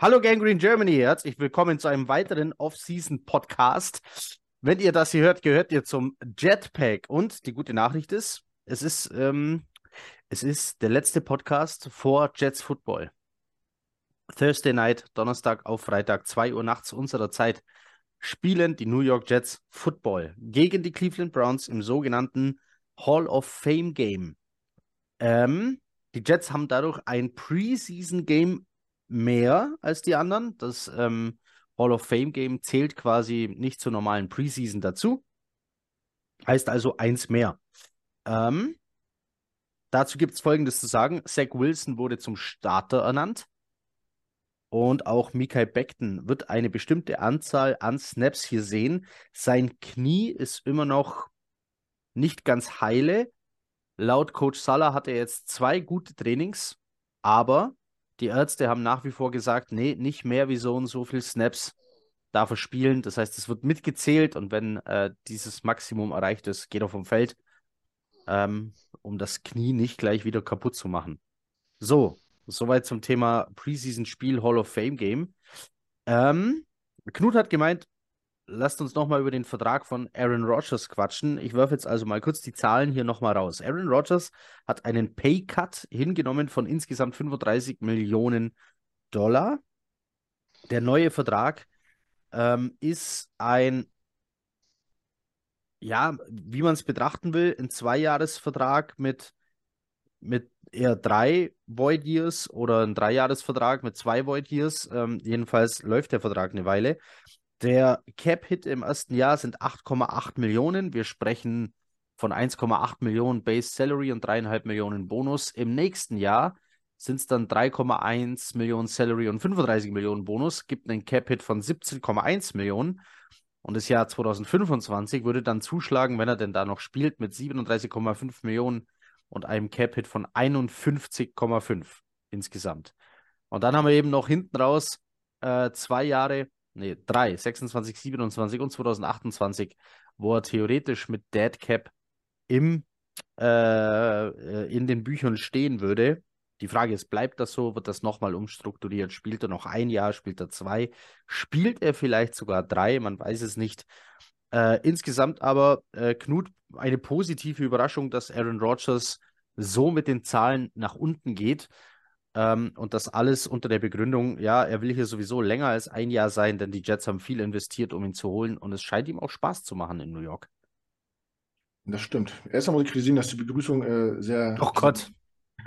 Hallo Gangrene Germany, herzlich willkommen zu einem weiteren Off-Season-Podcast. Wenn ihr das hier hört, gehört ihr zum Jetpack. Und die gute Nachricht ist, es ist, ähm, es ist der letzte Podcast vor Jets Football. Thursday Night, Donnerstag auf Freitag, 2 Uhr nachts unserer Zeit, spielen die New York Jets Football gegen die Cleveland Browns im sogenannten Hall of Fame Game. Ähm, die Jets haben dadurch ein Preseason Game mehr als die anderen. Das ähm, Hall of Fame Game zählt quasi nicht zur normalen Preseason dazu. Heißt also eins mehr. Ähm, dazu gibt es Folgendes zu sagen. Zach Wilson wurde zum Starter ernannt. Und auch Mikael Beckton wird eine bestimmte Anzahl an Snaps hier sehen. Sein Knie ist immer noch nicht ganz heile. Laut Coach Salah hat er jetzt zwei gute Trainings, aber die Ärzte haben nach wie vor gesagt, nee, nicht mehr wie so und so viel Snaps darf er spielen. Das heißt, es wird mitgezählt und wenn äh, dieses Maximum erreicht ist, geht er vom Feld, ähm, um das Knie nicht gleich wieder kaputt zu machen. So, soweit zum Thema Preseason-Spiel Hall of Fame Game. Ähm, Knut hat gemeint, lasst uns nochmal über den Vertrag von Aaron Rodgers quatschen. Ich werfe jetzt also mal kurz die Zahlen hier nochmal raus. Aaron Rodgers hat einen Pay-Cut hingenommen von insgesamt 35 Millionen Dollar. Der neue Vertrag ähm, ist ein, ja, wie man es betrachten will, ein Zweijahresvertrag mit, mit eher drei Void Years oder ein Dreijahresvertrag mit zwei Void Years. Ähm, jedenfalls läuft der Vertrag eine Weile. Der Cap-Hit im ersten Jahr sind 8,8 Millionen. Wir sprechen von 1,8 Millionen Base Salary und 3,5 Millionen Bonus. Im nächsten Jahr sind es dann 3,1 Millionen Salary und 35 Millionen Bonus. Gibt einen Cap-Hit von 17,1 Millionen. Und das Jahr 2025 würde dann zuschlagen, wenn er denn da noch spielt, mit 37,5 Millionen und einem Cap-Hit von 51,5 insgesamt. Und dann haben wir eben noch hinten raus äh, zwei Jahre nee, drei, 26, 27 und 2028, wo er theoretisch mit Dead Cap im, äh, äh, in den Büchern stehen würde. Die Frage ist, bleibt das so? Wird das nochmal umstrukturiert? Spielt er noch ein Jahr? Spielt er zwei? Spielt er vielleicht sogar drei? Man weiß es nicht. Äh, insgesamt aber, äh, Knut, eine positive Überraschung, dass Aaron Rodgers so mit den Zahlen nach unten geht. Ähm, und das alles unter der Begründung, ja, er will hier sowieso länger als ein Jahr sein, denn die Jets haben viel investiert, um ihn zu holen. Und es scheint ihm auch Spaß zu machen in New York. Das stimmt. Erst einmal kritisieren, dass die Begrüßung äh, sehr. Oh Gott.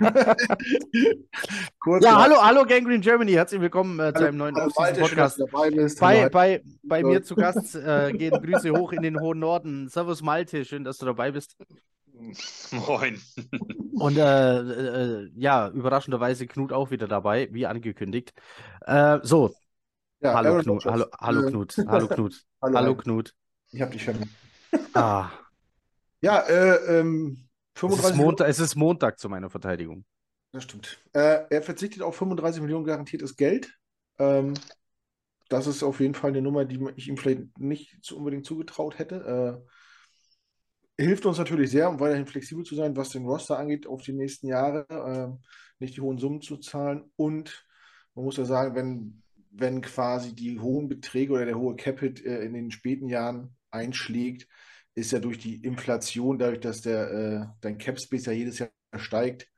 Kurz ja, hallo, hallo Gangrene Germany, herzlich willkommen äh, zu einem neuen Podcast. Dabei bist. Bei, bei, bei mir zu Gast äh, gehen Grüße hoch in den hohen Norden. Servus Malte, schön, dass du dabei bist. Moin. Und äh, äh, ja, überraschenderweise Knut auch wieder dabei, wie angekündigt. Äh, so. Ja, hallo, Knut, hallo, hallo Knut. Hallo Knut. hallo, hallo Knut. Ich hab dich schon. Ah. Ja, äh, ähm, 35 es ist, Montag, es ist Montag zu meiner Verteidigung. Das stimmt. Äh, er verzichtet auf 35 Millionen garantiertes Geld. Ähm, das ist auf jeden Fall eine Nummer, die ich ihm vielleicht nicht so unbedingt zugetraut hätte. Äh, hilft uns natürlich sehr, um weiterhin flexibel zu sein, was den Roster angeht, auf die nächsten Jahre, äh, nicht die hohen Summen zu zahlen. Und man muss ja sagen, wenn, wenn quasi die hohen Beträge oder der hohe Capit äh, in den späten Jahren einschlägt, ist ja durch die Inflation, dadurch, dass der, äh, dein Cap-Space ja jedes Jahr steigt,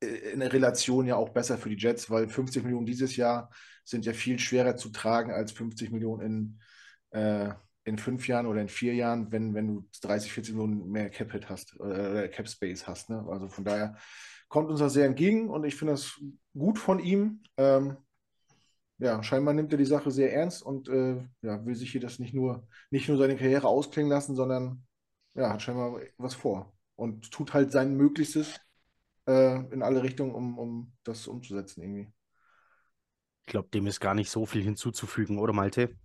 äh, in der Relation ja auch besser für die Jets, weil 50 Millionen dieses Jahr sind ja viel schwerer zu tragen als 50 Millionen in äh, in fünf Jahren oder in vier Jahren, wenn, wenn du 30, 40 Millionen mehr Cap-Hit hast äh, oder Cap Space hast. Ne? Also von daher kommt uns das sehr entgegen und ich finde das gut von ihm. Ähm, ja, scheinbar nimmt er die Sache sehr ernst und äh, ja, will sich hier das nicht nur, nicht nur seine Karriere ausklingen lassen, sondern ja, hat scheinbar was vor und tut halt sein Möglichstes äh, in alle Richtungen, um, um das umzusetzen irgendwie. Ich glaube, dem ist gar nicht so viel hinzuzufügen, oder Malte?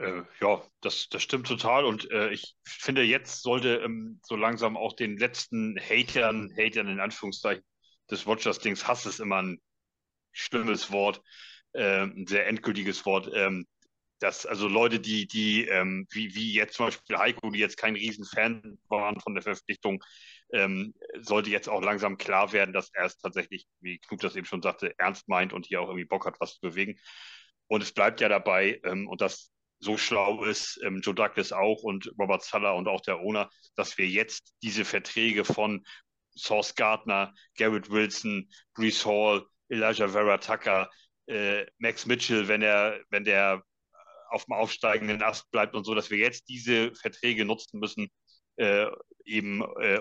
Äh, ja, das, das stimmt total. Und äh, ich finde, jetzt sollte ähm, so langsam auch den letzten Hatern, Hatern in Anführungszeichen des Rogers-Dings, Hass ist immer ein schlimmes Wort, äh, ein sehr endgültiges Wort, ähm, dass also Leute, die, die, ähm, wie, wie jetzt zum Beispiel Heiko, die jetzt kein Riesenfan waren von der Verpflichtung, ähm, sollte jetzt auch langsam klar werden, dass er es tatsächlich, wie Knut das eben schon sagte, ernst meint und hier auch irgendwie Bock hat, was zu bewegen. Und es bleibt ja dabei, ähm, und das so schlau ist, ähm, Joe Douglas auch und Robert Suller und auch der Owner, dass wir jetzt diese Verträge von Source Gardner, Garrett Wilson, Brees Hall, Elijah Vera Tucker, äh, Max Mitchell, wenn er, wenn der auf dem aufsteigenden Ast bleibt und so, dass wir jetzt diese Verträge nutzen müssen, äh, eben äh,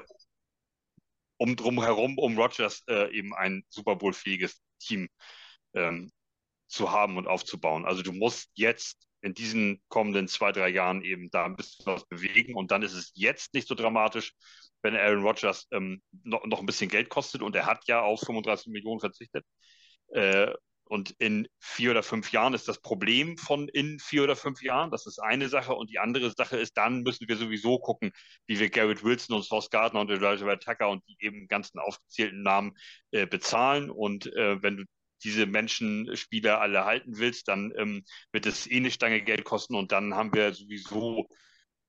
um drumherum, um Rogers äh, eben ein Super Bowl-fähiges Team ähm, zu haben und aufzubauen. Also du musst jetzt in diesen kommenden zwei, drei Jahren eben da ein bisschen was bewegen und dann ist es jetzt nicht so dramatisch, wenn Aaron Rodgers ähm, noch, noch ein bisschen Geld kostet und er hat ja auf 35 Millionen verzichtet. Äh, und in vier oder fünf Jahren ist das Problem von in vier oder fünf Jahren. Das ist eine Sache. Und die andere Sache ist, dann müssen wir sowieso gucken, wie wir Garrett Wilson und Sauce Gardner und Elijah Tucker und die eben ganzen aufgezählten Namen äh, bezahlen. Und äh, wenn du diese Menschen, Spieler alle halten willst, dann ähm, wird es eh eine Stange Geld kosten und dann haben wir sowieso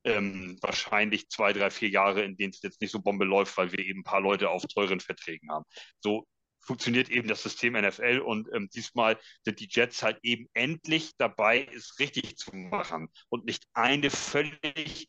ähm, wahrscheinlich zwei, drei, vier Jahre, in denen es jetzt nicht so Bombe läuft, weil wir eben ein paar Leute auf teuren Verträgen haben. So funktioniert eben das System NFL und ähm, diesmal sind die Jets halt eben endlich dabei, es richtig zu machen und nicht eine völlig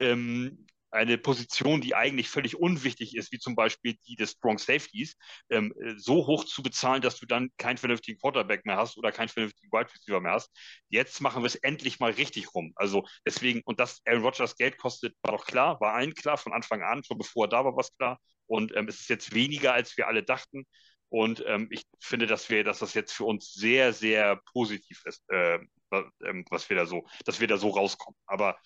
ähm, eine Position, die eigentlich völlig unwichtig ist, wie zum Beispiel die des Strong Safeties, ähm, so hoch zu bezahlen, dass du dann keinen vernünftigen Quarterback mehr hast oder keinen vernünftigen Wide Receiver mehr hast. Jetzt machen wir es endlich mal richtig rum. Also deswegen, und dass Aaron Rodgers Geld kostet, war doch klar, war allen klar, von Anfang an, schon bevor er da war, was klar. Und ähm, es ist jetzt weniger, als wir alle dachten. Und ähm, ich finde, dass wir, dass das jetzt für uns sehr, sehr positiv ist, äh, was wir da so, dass wir da so rauskommen. Aber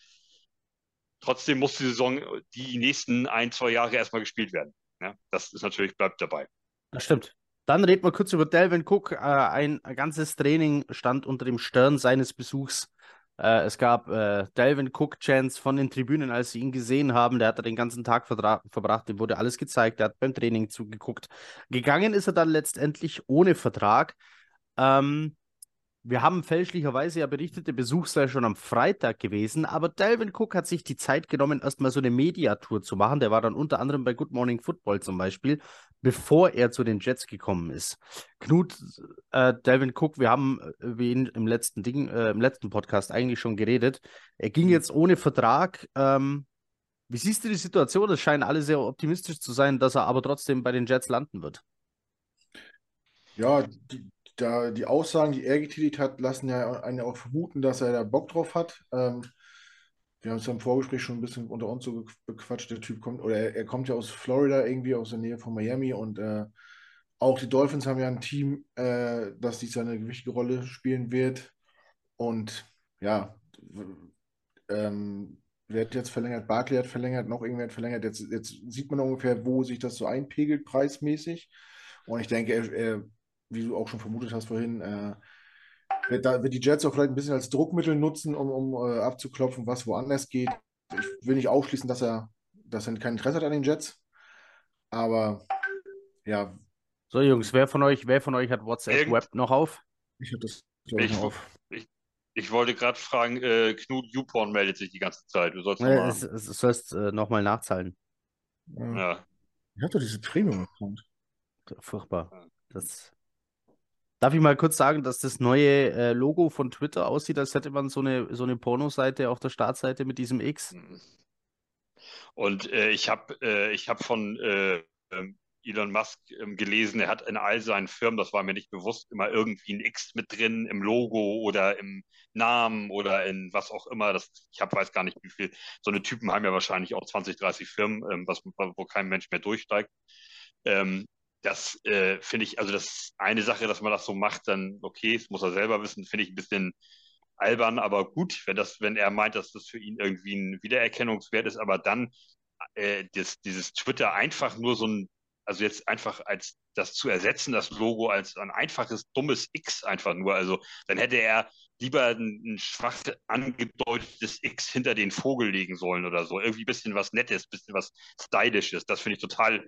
Trotzdem muss die Saison die nächsten ein, zwei Jahre erstmal gespielt werden. Ja, das ist natürlich, bleibt dabei. Das stimmt. Dann reden wir kurz über Delvin Cook. Äh, ein, ganzes Training stand unter dem Stern seines Besuchs. Äh, es gab äh, Delvin Cook-Chants von den Tribünen, als sie ihn gesehen haben. Der hat den ganzen Tag verbracht, dem wurde alles gezeigt, der hat beim Training zugeguckt. Gegangen ist er dann letztendlich ohne Vertrag. Ähm, wir haben fälschlicherweise ja berichtet, der Besuch sei schon am Freitag gewesen, aber Delvin Cook hat sich die Zeit genommen, erstmal so eine Mediatour zu machen. Der war dann unter anderem bei Good Morning Football zum Beispiel, bevor er zu den Jets gekommen ist. Knut, äh, Delvin Cook, wir haben über ihn im letzten Ding, äh, im letzten Podcast eigentlich schon geredet. Er ging mhm. jetzt ohne Vertrag. Ähm, wie siehst du die Situation? Es scheinen alle sehr optimistisch zu sein, dass er aber trotzdem bei den Jets landen wird. Ja, die, da die Aussagen, die er getätigt hat, lassen ja einen auch vermuten, dass er da Bock drauf hat. Ähm, wir haben es im Vorgespräch schon ein bisschen unter uns so bequatscht. Der Typ kommt, oder er, er kommt ja aus Florida, irgendwie aus der Nähe von Miami und äh, auch die Dolphins haben ja ein Team, äh, das dies eine gewichtige Rolle spielen wird. Und ja, ähm, wer hat jetzt verlängert? Barkley hat verlängert, noch irgendwer hat verlängert. Jetzt, jetzt sieht man ungefähr, wo sich das so einpegelt, preismäßig. Und ich denke, er, er wie du auch schon vermutet hast vorhin, äh, wird, da, wird die Jets auch vielleicht ein bisschen als Druckmittel nutzen, um, um äh, abzuklopfen, was woanders geht. Ich will nicht ausschließen, dass er, dass er kein Interesse hat an den Jets. Aber ja. So, Jungs, wer von euch, wer von euch hat WhatsApp Irgend Web noch auf? Ich habe das ich, noch auf. Ich, ich wollte gerade fragen, äh, Knut YouPorn meldet sich die ganze Zeit. Du sollst nee, nochmal. Es, es, sollst äh, nochmal nachzahlen. Ja. ja. Ich habe doch diese Premium-Account. Furchtbar. Das Darf ich mal kurz sagen, dass das neue äh, Logo von Twitter aussieht, als hätte man so eine, so eine Pornoseite auf der Startseite mit diesem X? Mhm. Und äh, ich habe äh, hab von äh, ähm, Elon Musk ähm, gelesen, er hat in all seinen Firmen, das war mir nicht bewusst, immer irgendwie ein X mit drin im Logo oder im Namen oder in was auch immer. Das, ich hab, weiß gar nicht, wie viel. So eine Typen haben ja wahrscheinlich auch 20, 30 Firmen, ähm, was, wo kein Mensch mehr durchsteigt. Ähm, das äh, finde ich, also das eine Sache, dass man das so macht, dann okay, das muss er selber wissen, finde ich ein bisschen albern, aber gut, wenn das, wenn er meint, dass das für ihn irgendwie ein Wiedererkennungswert ist, aber dann äh, das, dieses Twitter einfach nur so ein, also jetzt einfach als das zu ersetzen, das Logo als ein einfaches, dummes X einfach nur, also dann hätte er lieber ein, ein schwach angedeutetes X hinter den Vogel legen sollen oder so, irgendwie ein bisschen was Nettes, ein bisschen was Stylisches, das finde ich total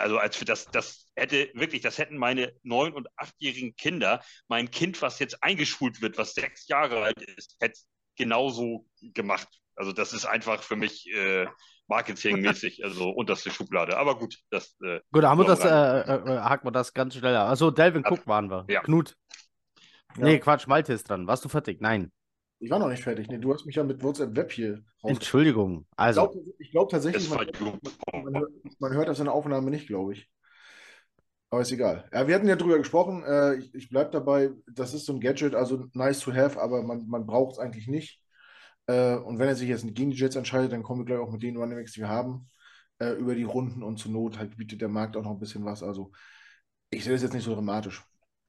also als für das, das hätte wirklich, das hätten meine neun- und achtjährigen Kinder, mein Kind, was jetzt eingeschult wird, was sechs Jahre alt ist, hätte genauso gemacht. Also das ist einfach für mich äh, marketingmäßig, also unterste Schublade. Aber gut, das. Äh, gut, haben wir das, äh, äh, haken wir das ganz schnell ab. Also Delvin Cook waren wir. Ja. Knut. Ja. Nee, Quatsch, Malte ist dran. Warst du fertig? Nein. Ich war noch nicht fertig. Nee, du hast mich ja mit WhatsApp Web hier raus. Entschuldigung. Also. Ich glaube glaub tatsächlich, man, man, hört, man, hört das in der Aufnahme nicht, glaube ich. Aber ist egal. Ja, wir hatten ja drüber gesprochen. Äh, ich ich bleibe dabei, das ist so ein Gadget, also nice to have, aber man, man braucht es eigentlich nicht. Äh, und wenn er sich jetzt gegen die Jets entscheidet, dann kommen wir gleich auch mit den Running die wir haben, äh, über die Runden und zur Not halt bietet der Markt auch noch ein bisschen was. Also ich sehe das jetzt nicht so dramatisch.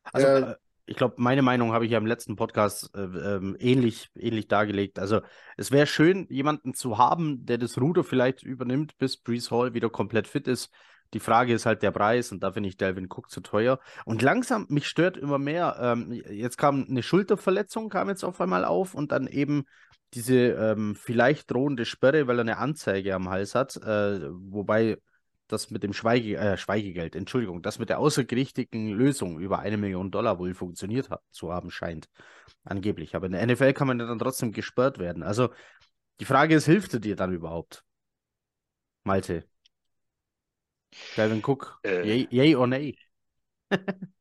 Also äh, ich glaube, meine Meinung habe ich ja im letzten Podcast äh, ähm, ähnlich, ähnlich dargelegt. Also es wäre schön, jemanden zu haben, der das Ruder vielleicht übernimmt, bis Brees Hall wieder komplett fit ist. Die Frage ist halt der Preis und da finde ich Delvin Cook zu teuer. Und langsam, mich stört immer mehr. Ähm, jetzt kam eine Schulterverletzung, kam jetzt auf einmal auf und dann eben diese ähm, vielleicht drohende Sperre, weil er eine Anzeige am Hals hat. Äh, wobei das mit dem Schweige, äh, Schweigegeld, Entschuldigung, das mit der außergerichtlichen Lösung über eine Million Dollar wohl funktioniert hat, zu haben scheint. Angeblich. Aber in der NFL kann man ja dann trotzdem gesperrt werden. Also die Frage ist, hilft er dir dann überhaupt? Malte. Calvin Cook. Äh, yay, yay or nay?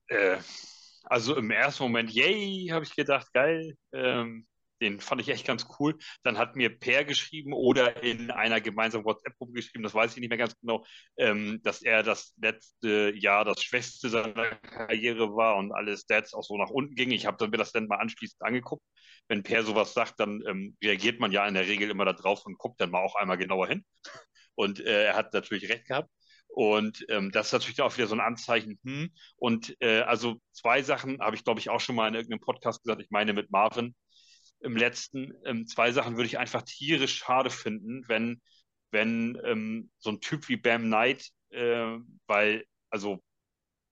äh, also im ersten Moment, yay, habe ich gedacht, geil. Ähm, den fand ich echt ganz cool. Dann hat mir Per geschrieben oder in einer gemeinsamen WhatsApp-Gruppe geschrieben, das weiß ich nicht mehr ganz genau, ähm, dass er das letzte Jahr das Schwächste seiner Karriere war und alle Stats auch so nach unten gingen. Ich habe mir das dann mal anschließend angeguckt. Wenn Per sowas sagt, dann ähm, reagiert man ja in der Regel immer darauf und guckt dann mal auch einmal genauer hin. Und äh, er hat natürlich recht gehabt. Und ähm, das ist natürlich auch wieder so ein Anzeichen. Hm. Und äh, also zwei Sachen habe ich, glaube ich, auch schon mal in irgendeinem Podcast gesagt. Ich meine mit Marvin, im letzten. Ähm, zwei Sachen würde ich einfach tierisch schade finden, wenn, wenn ähm, so ein Typ wie Bam Knight, äh, weil, also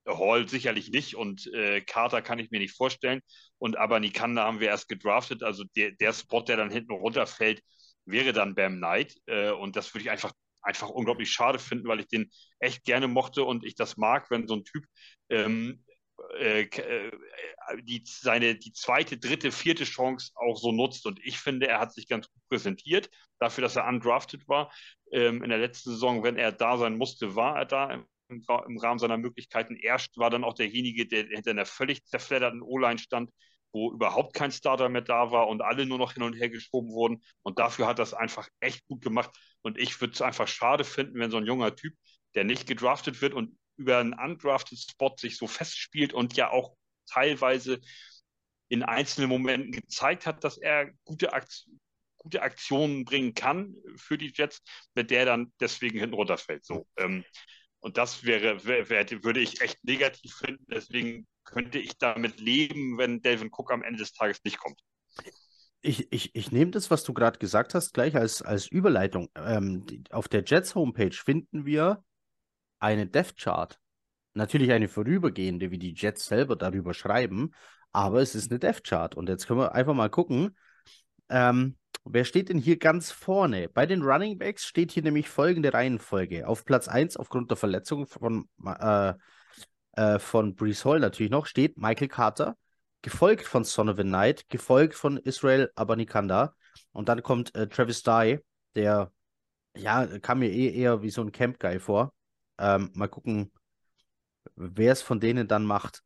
Hall sicherlich nicht und äh, Carter kann ich mir nicht vorstellen. Und aber Nikanda haben wir erst gedraftet. Also der, der Spot, der dann hinten runterfällt, wäre dann Bam Knight. Äh, und das würde ich einfach, einfach unglaublich schade finden, weil ich den echt gerne mochte und ich das mag, wenn so ein Typ ähm, äh, äh, die, seine, die zweite, dritte, vierte Chance auch so nutzt. Und ich finde, er hat sich ganz gut präsentiert, dafür, dass er undrafted war. Ähm, in der letzten Saison, wenn er da sein musste, war er da im, im Rahmen seiner Möglichkeiten. Er war dann auch derjenige, der hinter einer völlig zerfledderten O-Line stand, wo überhaupt kein Starter mehr da war und alle nur noch hin und her geschoben wurden. Und dafür hat er es einfach echt gut gemacht. Und ich würde es einfach schade finden, wenn so ein junger Typ, der nicht gedraftet wird und über einen undrafted Spot sich so festspielt und ja auch teilweise in einzelnen Momenten gezeigt hat, dass er gute, Akt gute Aktionen bringen kann für die Jets, mit der dann deswegen hinten runterfällt. So, ähm, und das wäre, wär, würde ich echt negativ finden. Deswegen könnte ich damit leben, wenn Delvin Cook am Ende des Tages nicht kommt. Ich, ich, ich nehme das, was du gerade gesagt hast, gleich als, als Überleitung. Ähm, auf der Jets Homepage finden wir eine Death Chart. Natürlich eine vorübergehende, wie die Jets selber darüber schreiben, aber es ist eine Death Chart. Und jetzt können wir einfach mal gucken, ähm, wer steht denn hier ganz vorne? Bei den Running Backs steht hier nämlich folgende Reihenfolge. Auf Platz 1 aufgrund der Verletzung von, äh, äh, von Brees Hall natürlich noch steht Michael Carter, gefolgt von Sonovan Knight, gefolgt von Israel Abanikanda. Und dann kommt äh, Travis Dye, der ja, kam mir eh eher wie so ein Camp-Guy vor. Ähm, mal gucken, wer es von denen dann macht.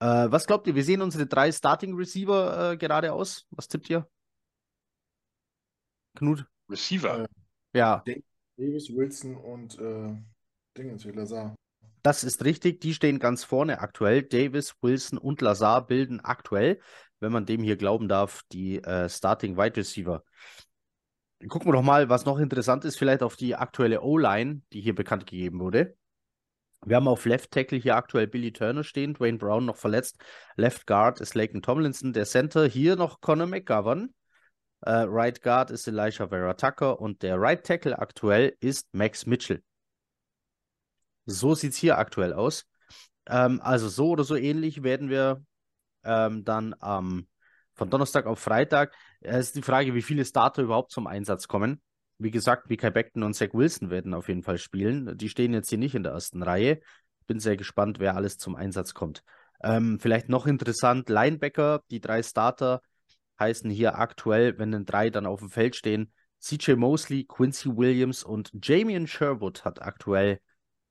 Äh, was glaubt ihr? Wir sehen unsere drei Starting Receiver äh, gerade aus. Was tippt ihr? Knut? Receiver? Äh, ja. Davis, Wilson und äh, Dingens, Lazar. Das ist richtig, die stehen ganz vorne aktuell. Davis, Wilson und Lazar bilden aktuell, wenn man dem hier glauben darf, die äh, Starting Wide Receiver. Gucken wir doch mal, was noch interessant ist, vielleicht auf die aktuelle O-Line, die hier bekannt gegeben wurde. Wir haben auf Left Tackle hier aktuell Billy Turner stehen, Dwayne Brown noch verletzt. Left Guard ist Laken Tomlinson, der Center hier noch Conor McGovern. Uh, right Guard ist Elisha Vera Tucker und der Right Tackle aktuell ist Max Mitchell. So sieht es hier aktuell aus. Ähm, also so oder so ähnlich werden wir ähm, dann ähm, von Donnerstag auf Freitag. Es ist die Frage, wie viele Starter überhaupt zum Einsatz kommen. wie gesagt, Mikael Beckton und Zach Wilson werden auf jeden Fall spielen. Die stehen jetzt hier nicht in der ersten Reihe. Bin sehr gespannt, wer alles zum Einsatz kommt. Ähm, vielleicht noch interessant, Linebacker, die drei Starter heißen hier aktuell, wenn denn drei dann auf dem Feld stehen, CJ Mosley, Quincy Williams und Jamian Sherwood hat aktuell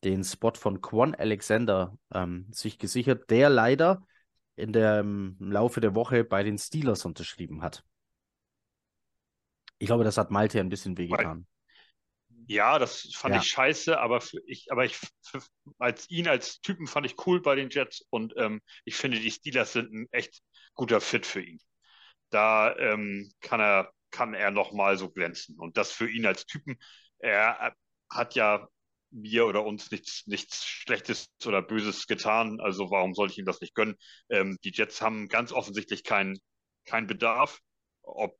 den Spot von Quan Alexander ähm, sich gesichert, der leider in der, im Laufe der Woche bei den Steelers unterschrieben hat. Ich glaube, das hat Malte ein bisschen wehgetan. Ja, das fand Ja. ich scheiße, aber ich, aber ich für, als ihn als Typen fand ich cool bei den Jets und ähm, ich finde, die Steelers sind ein echt guter Fit für ihn. Da ähm, kann er kann er noch mal so glänzen und das für ihn als Typen. Er hat ja mir oder uns nichts nichts Schlechtes oder Böses getan, also warum sollte ich ihm das nicht gönnen? Ähm, die Jets haben ganz offensichtlich keinen keinen Bedarf, ob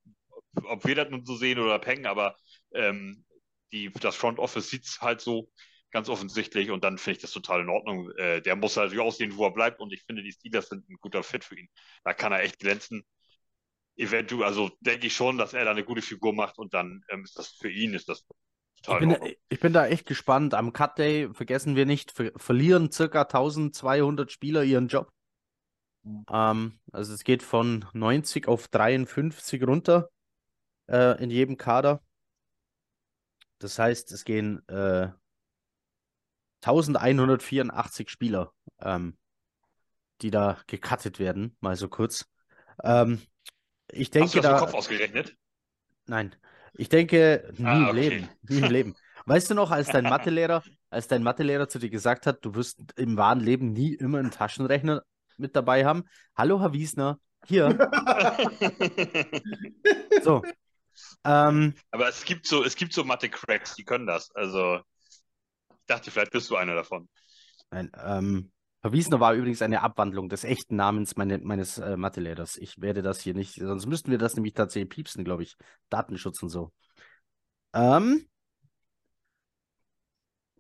ob wir das nun so sehen oder Peng, aber ähm, die, das Front Office sieht es halt so ganz offensichtlich und dann finde ich das total in Ordnung. Äh, der muss halt so aussehen, wo er bleibt und ich finde, die Steelers sind ein guter Fit für ihn. Da kann er echt glänzen. Eventuell, also denke ich schon, dass er da eine gute Figur macht und dann ähm, ist das für ihn ist das Ich bin, ich bin da echt gespannt. Am Cut Day, vergessen wir nicht, ver verlieren circa 1200 Spieler ihren Job. Mhm. Ähm, also es geht von 90 auf 53 runter äh, in jedem Kader. Das heißt, es gehen äh, 1184 Spieler, ähm, die da gecuttet werden, mal so kurz. Ähm, ich Hast du denke das im da. Kopf ausgerechnet? Nein, ich denke, nie Ah, im okay. Leben, nie im Leben. Weißt du noch, als dein Mathelehrer, als dein Mathelehrer zu dir gesagt hat, du wirst im wahren Leben nie immer einen Taschenrechner mit dabei haben? Hallo, Herr Wiesner, hier, so. Ähm, Aber es gibt so, es gibt so Mathe-Cracks, die können das. Also ich dachte, vielleicht bist du einer davon. nein, ähm, Herr Wiesner war übrigens eine Abwandlung des echten Namens meine, meines äh, Mathelehrers. Ich werde das hier nicht, sonst müssten wir das nämlich tatsächlich piepsen, glaube ich. Datenschutz und so. Ähm,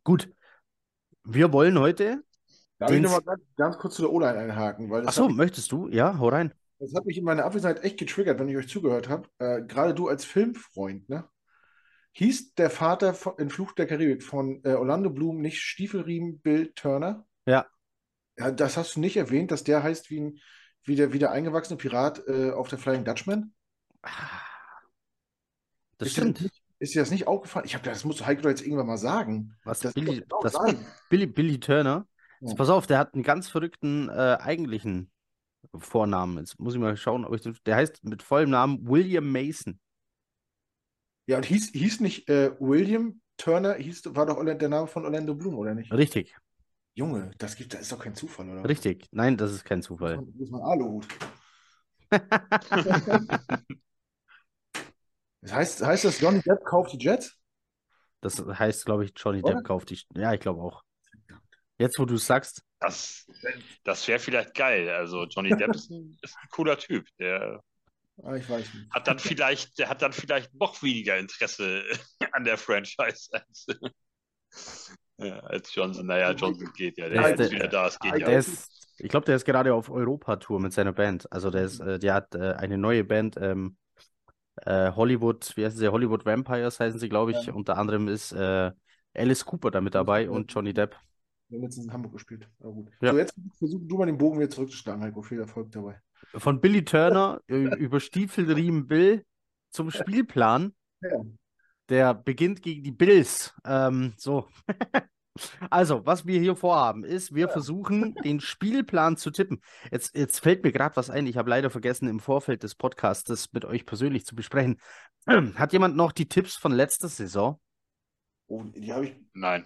gut. Wir wollen heute. Darf ich nochmal ganz, ganz kurz zu der O-Line einhaken? Weil Achso, möchtest du? Ja, hau rein. das hat mich in meiner Abwesenheit echt getriggert, wenn ich euch zugehört habe. Äh, gerade du als Filmfreund, ne? Hieß der Vater von, in Fluch der Karibik von äh, Orlando Bloom nicht Stiefelriemen Bill Turner? Ja. Ja, das hast du nicht erwähnt, dass der heißt wie, ein, wie, der, wie der eingewachsene Pirat äh, auf der Flying Dutchman? Ah, Das Ist stimmt. das nicht, ist dir das nicht aufgefallen? Ich habe das muss Heiko doch jetzt irgendwann mal sagen. Was Das Billy, das sagen. Billy, Billy Turner. Jetzt Ja. pass auf, der hat einen ganz verrückten äh, eigentlichen Vornamen. Jetzt muss ich mal schauen, ob ich den. Der heißt mit vollem Namen William Mason. Ja, und hieß, hieß nicht äh, William Turner, hieß, war doch der Name von Orlando Bloom, oder nicht? Richtig, Junge, das gibt, das ist doch kein Zufall, oder? richtig. Nein, das ist kein Zufall. das ist mal Aluhut. Das heißt, heißt das, Johnny Depp kauft die Jets? Das heißt, glaube ich, Johnny Oder? Depp kauft die. Ja, ich glaube auch. Jetzt, wo du es sagst, Das, das wäre vielleicht geil. Also Johnny Depp ist ein, ist ein cooler Typ. Der Ah, ich weiß nicht. hat dann vielleicht, der hat dann vielleicht noch weniger Interesse an der Franchise als, ja, als Johnson. Naja, Johnson geht ja. Der Der ist der- wieder da. Es geht ja. ist, ich glaube, der ist gerade auf Europa-Tour mit seiner Band. Also der ist, äh, der hat äh, eine neue Band, ähm, äh, Hollywood, wie heißen sie? Hollywood Vampires heißen sie, glaube ich. Ja. Unter anderem ist äh, Alice Cooper da mit dabei und Johnny Depp. Wir haben letztens in Hamburg gespielt. Aber gut. Ja. So, jetzt versuch du mal den Bogen wieder zurückzuschlagen, Heiko. Viel Erfolg dabei. Von Billy Turner über Stiefelriemen Bill zum Spielplan. Ja. Der beginnt gegen die Bills. Ähm, so. Also, was wir hier vorhaben, ist, wir versuchen, den Spielplan zu tippen. Jetzt, jetzt fällt mir gerade was ein. Ich habe leider vergessen, im Vorfeld des Podcasts das mit euch persönlich zu besprechen. Hat jemand noch die Tipps von letzter Saison? Oh, die habe ich, Nein.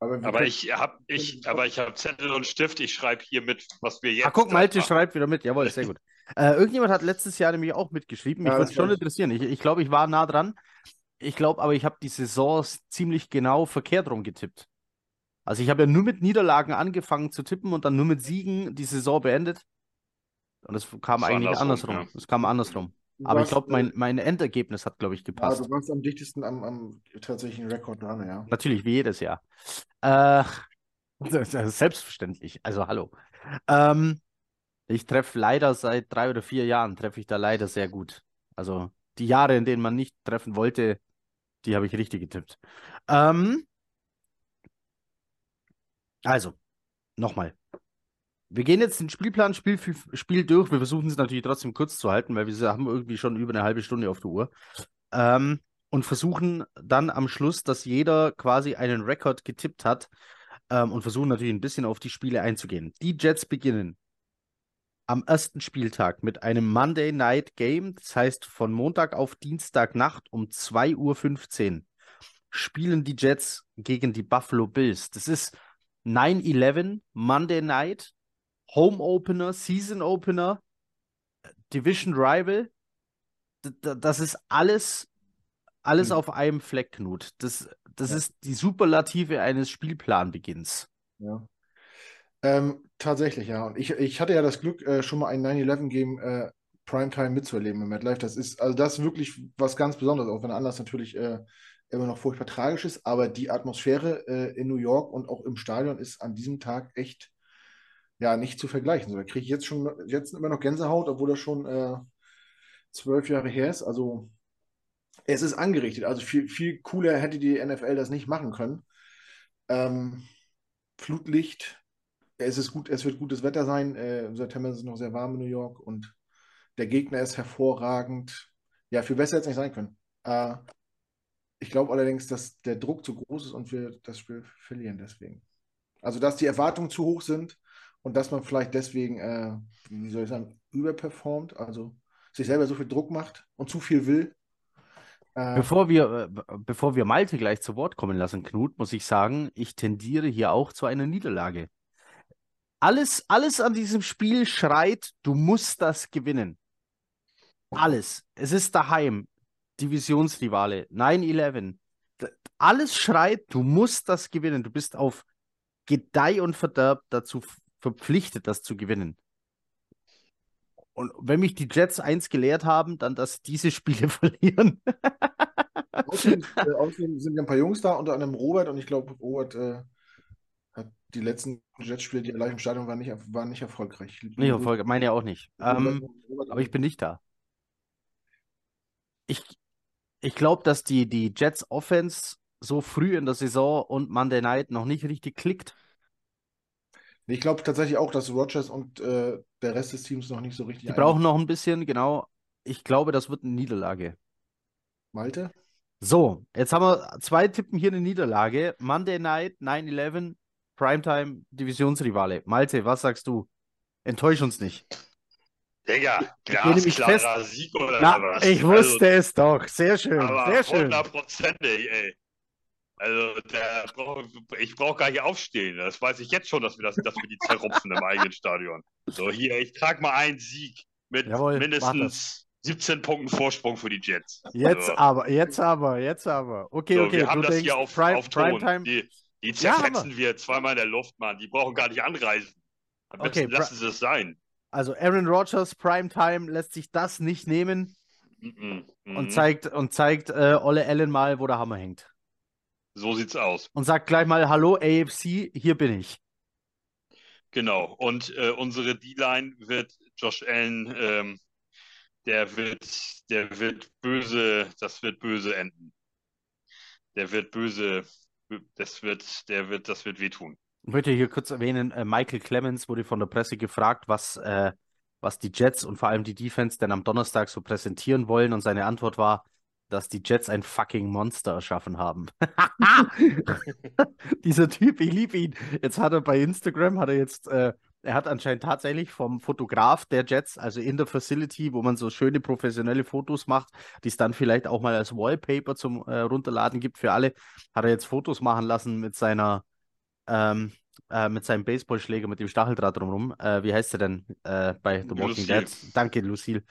Aber, Aber ich habe ich, aber ich habe Zettel und Stift. Ich schreibe hier mit, was wir jetzt. Ah, guck, Malte schreibt wieder mit. Jawohl, sehr gut. Äh, irgendjemand hat letztes Jahr nämlich auch mitgeschrieben. Mich Ja, würde schon interessieren. Ich, ich glaube, ich war nah dran. Ich glaube aber, ich habe die Saisons ziemlich genau verkehrt rum getippt. Also ich habe ja nur mit Niederlagen angefangen zu tippen und dann nur mit Siegen die Saison beendet. Und es kam Das eigentlich andersrum. Es kam andersrum. du Aber ich glaube, äh, mein, mein Endergebnis hat, glaube ich, Ja, gepasst. du warst am dichtesten am, am tatsächlichen Rekord dran, ja. Natürlich, wie jedes Jahr. Äh, selbstverständlich. Also hallo. Ähm, ich treffe leider seit drei oder vier Jahren, treffe ich da leider sehr gut. Also die Jahre, in denen man nicht treffen wollte, die habe ich richtig getippt. Ähm, also, nochmal. Wir gehen jetzt den Spielplan Spiel für Spiel durch. Wir versuchen es natürlich trotzdem kurz zu halten, weil wir haben irgendwie schon über eine halbe Stunde auf der Uhr. Ähm, und versuchen dann am Schluss, dass jeder quasi einen Rekord getippt hat ähm, und versuchen natürlich ein bisschen auf die Spiele einzugehen. Die Jets beginnen am ersten Spieltag mit einem Monday Night Game, das heißt von Montag auf Dienstagnacht um 2.15 Uhr spielen die Jets gegen die Buffalo Bills. Das ist 9-11, Monday Night, Home Opener, Season Opener, Division Rival. Das ist alles, alles hm. auf einem Fleck, Knut. Das, das ja. ist die Superlative eines Spielplanbeginns. Ja. Ähm, tatsächlich, ja. Und ich, ich hatte ja das Glück, äh, schon mal ein 9-11-Game äh, Primetime mitzuerleben im MetLife. Das ist, also das ist wirklich was ganz Besonderes, auch wenn anders natürlich äh, immer noch furchtbar tragisch ist. Aber die Atmosphäre äh, in New York und auch im Stadion ist an diesem Tag echt ja nicht zu vergleichen. So, da kriege ich jetzt schon jetzt immer noch Gänsehaut, obwohl das schon äh, zwölf Jahre her ist. Also es ist angerichtet. Also viel, viel cooler hätte die NFL das nicht machen können. Ähm, Flutlicht, es ist gut, es wird gutes Wetter sein. Äh, Im September ist es noch sehr warm in New York und der Gegner ist hervorragend. Ja, viel besser hätte es nicht sein können. Äh, ich glaube allerdings, dass der Druck zu groß ist und wir das Spiel verlieren deswegen. Also, dass die Erwartungen zu hoch sind und dass man vielleicht deswegen, äh, wie soll ich sagen, überperformt, also sich selber so viel Druck macht und zu viel will. Äh, bevor, wir, äh, bevor wir Malte gleich zu Wort kommen lassen, Knut, muss ich sagen, ich tendiere hier auch zu einer Niederlage. Alles, alles an diesem Spiel schreit, du musst das gewinnen. Alles. Es ist daheim. Divisionsrivale. 9-11. Alles schreit, du musst das gewinnen. Du bist auf Gedeih und Verderb dazu verpflichtet, das zu gewinnen. Und wenn mich die Jets eins gelehrt haben, dann, dass diese Spiele verlieren. außerdem, äh, außerdem, sind ein paar Jungs da, unter anderem Robert, und ich glaube, Robert äh, die letzten Jets-Spiele, die live im Stadion waren, nicht, waren nicht erfolgreich. Nicht erfolgreich, meine ja auch nicht. Ähm, aber ich bin nicht da. Ich, ich glaube, dass die, die Jets Offense so früh in der Saison und Monday Night noch nicht richtig klickt. Ich glaube tatsächlich auch, dass Rogers und äh, der Rest des Teams noch nicht so richtig. Die brauchen noch ein bisschen, genau. Ich glaube, das wird eine Niederlage. Malte? So, jetzt haben wir zwei Tippen hier eine Niederlage. Monday Night, 9-11, Primetime, Divisionsrivale. Malte, was sagst du? Enttäusch uns nicht. Digga, glasklarer Sieg oder Na, was? Ich wusste also, es doch. Sehr schön, sehr schön. 100 ey. Also, der, ich brauche gar nicht aufstehen. Das weiß ich jetzt schon, dass wir, das, dass wir die zerrupfen im eigenen Stadion. So, hier, ich trage mal einen Sieg mit Jawohl, mindestens 17 Punkten Vorsprung für die Jets. Jetzt also. aber, jetzt aber, jetzt aber. Okay, so, okay. Wir haben das hier auf, Prime, auf Ton. Primetime. Die, die zerfetzen ja, wir zweimal in der Luft, Mann. Die brauchen gar nicht anreisen. Am okay, lassen sie es sein. Also Aaron Rodgers Primetime lässt sich das nicht nehmen mm -mm, mm und zeigt und zeigt äh, Olle Allen mal, wo der Hammer hängt. So sieht's aus. Und sagt gleich mal Hallo AFC, hier bin ich. Genau. Und äh, unsere D-Line wird Josh Allen, ähm, der wird, der wird böse, das wird böse enden. Der wird böse, das wird, der wird, das wird wehtun. Ich möchte hier kurz erwähnen, äh, Michael Clemens wurde von der Presse gefragt, was, äh, was die Jets und vor allem die Defense denn am Donnerstag so präsentieren wollen. Und seine Antwort war, dass die Jets ein fucking Monster erschaffen haben. Dieser Typ, ich liebe ihn. Jetzt hat er bei Instagram, hat er jetzt, äh, er hat anscheinend tatsächlich vom Fotograf der Jets, also in der Facility, wo man so schöne professionelle Fotos macht, die es dann vielleicht auch mal als Wallpaper zum äh, Runterladen gibt für alle, hat er jetzt Fotos machen lassen mit seiner ähm, äh, mit seinem Baseballschläger mit dem Stacheldraht drumherum. Äh, wie heißt er denn äh, bei The Walking. Dead? Danke, Lucille.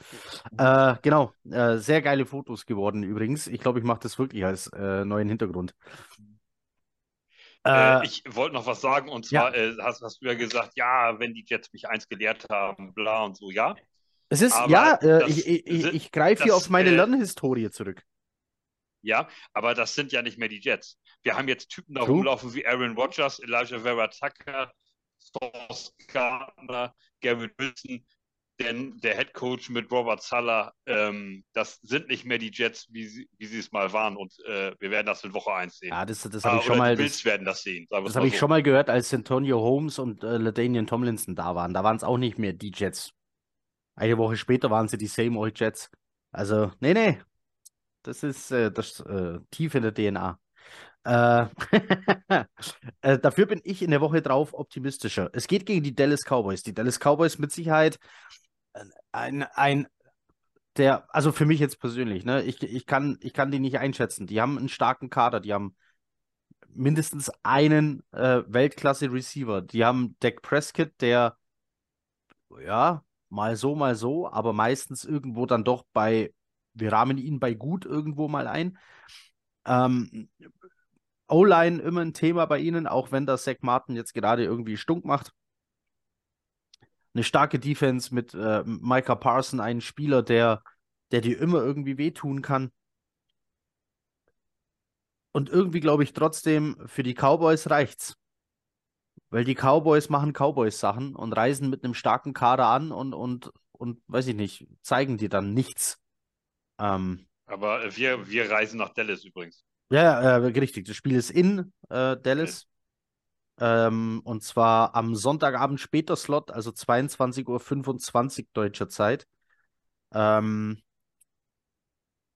Äh, genau, äh, sehr geile Fotos geworden übrigens. Ich glaube, ich mache das wirklich als neuen Hintergrund. Ich wollte noch was sagen und zwar ja. hast, hast, du ja gesagt, ja, wenn die Jets mich eins gelehrt haben, bla und so, ja. Es ist, Aber ja, das, ich, ich, ich greife hier auf meine Lernhistorie zurück. Ja, aber das sind ja nicht mehr die Jets. Wir haben jetzt Typen da True. rumlaufen wie Aaron Rodgers, Elijah Vera Tucker, Sauce Gardner, Gavin Wilson. Denn der Head Coach mit Robert Sala, ähm, das sind nicht mehr die Jets, wie sie, wie sie es mal waren. Und äh, wir werden das in Woche 1 sehen. Ja, das, das habe ah, ich schon mal. Die Bills werden das sehen. Das habe ich schon mal gehört, als Antonio Holmes und äh, LaDainian Tomlinson da waren. Da waren es auch nicht mehr die Jets. Eine Woche später waren sie die Same Old Jets. Also, nee, nee. Das ist äh, das äh, tief in der DNA. Äh, äh, dafür bin ich in der Woche drauf optimistischer. Es geht gegen die Dallas Cowboys. Die Dallas Cowboys mit Sicherheit ein, ein der, also für mich jetzt persönlich, ne, ich, ich, kann, ich kann die nicht einschätzen. Die haben einen starken Kader, die haben mindestens einen äh, Weltklasse-Receiver. Die haben Dak Prescott, der, ja, mal so, mal so, aber meistens irgendwo dann doch bei, wir rahmen ihn bei gut irgendwo mal ein. Ähm, O-Line immer ein Thema bei ihnen, auch wenn das Zach Martin jetzt gerade irgendwie stunk macht eine starke Defense mit äh, Micah Parson, einen Spieler, der, der dir immer irgendwie wehtun kann. Und irgendwie glaube ich trotzdem, für die Cowboys reicht's. Weil die Cowboys machen Cowboys-Sachen und reisen mit einem starken Kader an und, und, und weiß ich nicht, zeigen dir dann nichts. Ähm, Aber wir, wir reisen nach Dallas übrigens. Ja, äh, richtig. Das Spiel ist in äh, Dallas. Ähm, und zwar am Sonntagabend später Slot, also 22.25 Uhr deutscher Zeit. Ähm,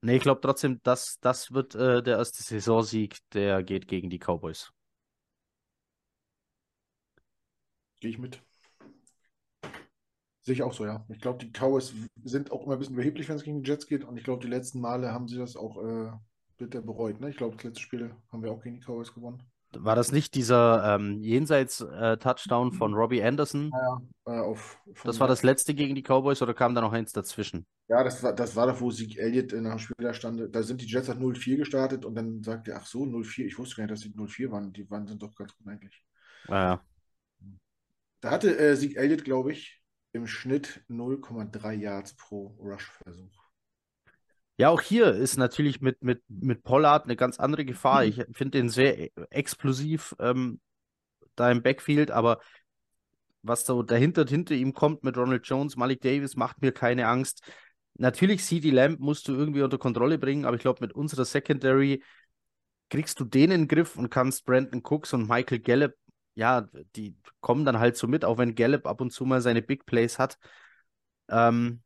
ne, ich glaube trotzdem, dass das wird äh, der erste Saisonsieg, der geht gegen die Cowboys. Gehe ich mit. Sehe ich auch so, ja. Ich glaube, die Cowboys sind auch immer ein bisschen überheblich, wenn es gegen die Jets geht. Und ich glaube, die letzten Male haben sie das auch äh, bitter bereut. Ne? Ich glaube, das letzte Spiel haben wir auch gegen die Cowboys gewonnen. War das nicht dieser ähm, Jenseits-Touchdown äh, von Robbie Anderson? Ja, äh, auf, das war das letzte gegen die Cowboys oder kam da noch eins dazwischen? Ja, das war, das war doch, wo Sieg Elliott nach dem Spieler stand. Da sind die Jets auf 0-4 gestartet und dann sagte er, ach so, 0-4. Ich wusste gar nicht, dass sie 0-4 waren. Die waren sind doch ganz gut eigentlich. Ja. Da hatte äh, Sieg Elliott, glaube ich, im Schnitt 0,3 Yards pro Rush-Versuch. Ja, auch hier ist natürlich mit, mit, mit Pollard eine ganz andere Gefahr. Mhm. Ich finde den sehr e, explosiv ähm, da im Backfield, aber was so dahinter hinter ihm kommt mit Ronald Jones, Malik Davis, macht mir keine Angst. Natürlich, CD Lamb musst du irgendwie unter Kontrolle bringen, aber ich glaube, mit unserer Secondary kriegst du den in den Griff und kannst Brandon Cooks und Michael Gallup, ja, die kommen dann halt so mit, auch wenn Gallup ab und zu mal seine Big Plays hat. Ähm,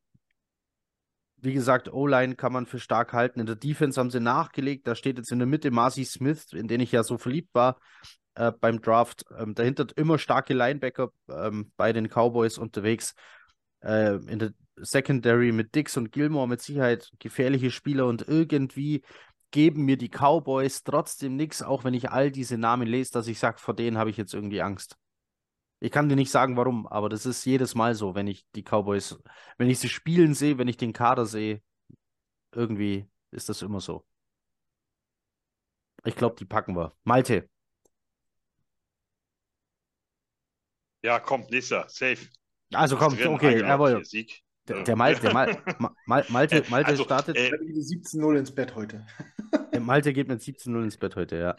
wie gesagt, O-Line kann man für stark halten. In der Defense haben sie nachgelegt. Da steht jetzt in der Mitte Marcy Smith, in den ich ja so verliebt war äh, beim Draft. Ähm, dahinter immer starke Linebacker ähm, bei den Cowboys unterwegs. Äh, in der Secondary mit Dix und Gilmore mit Sicherheit gefährliche Spieler und irgendwie geben mir die Cowboys trotzdem nichts, auch wenn ich all diese Namen lese, dass ich sage, vor denen habe ich jetzt irgendwie Angst. Ich kann dir nicht sagen, warum, aber das ist jedes Mal so, wenn ich die Cowboys, wenn ich sie spielen sehe, wenn ich den Kader sehe, irgendwie ist das immer so. Ich glaube, die packen wir. Malte. Ja, komm, nächster, safe. Also komm, okay, jawohl. Der, der, Malte, der Mal, Mal, Malte, Malte also, startet. Äh, 17-0 ins Bett heute. Der Malte geht mit 17-0 ins Bett heute, ja.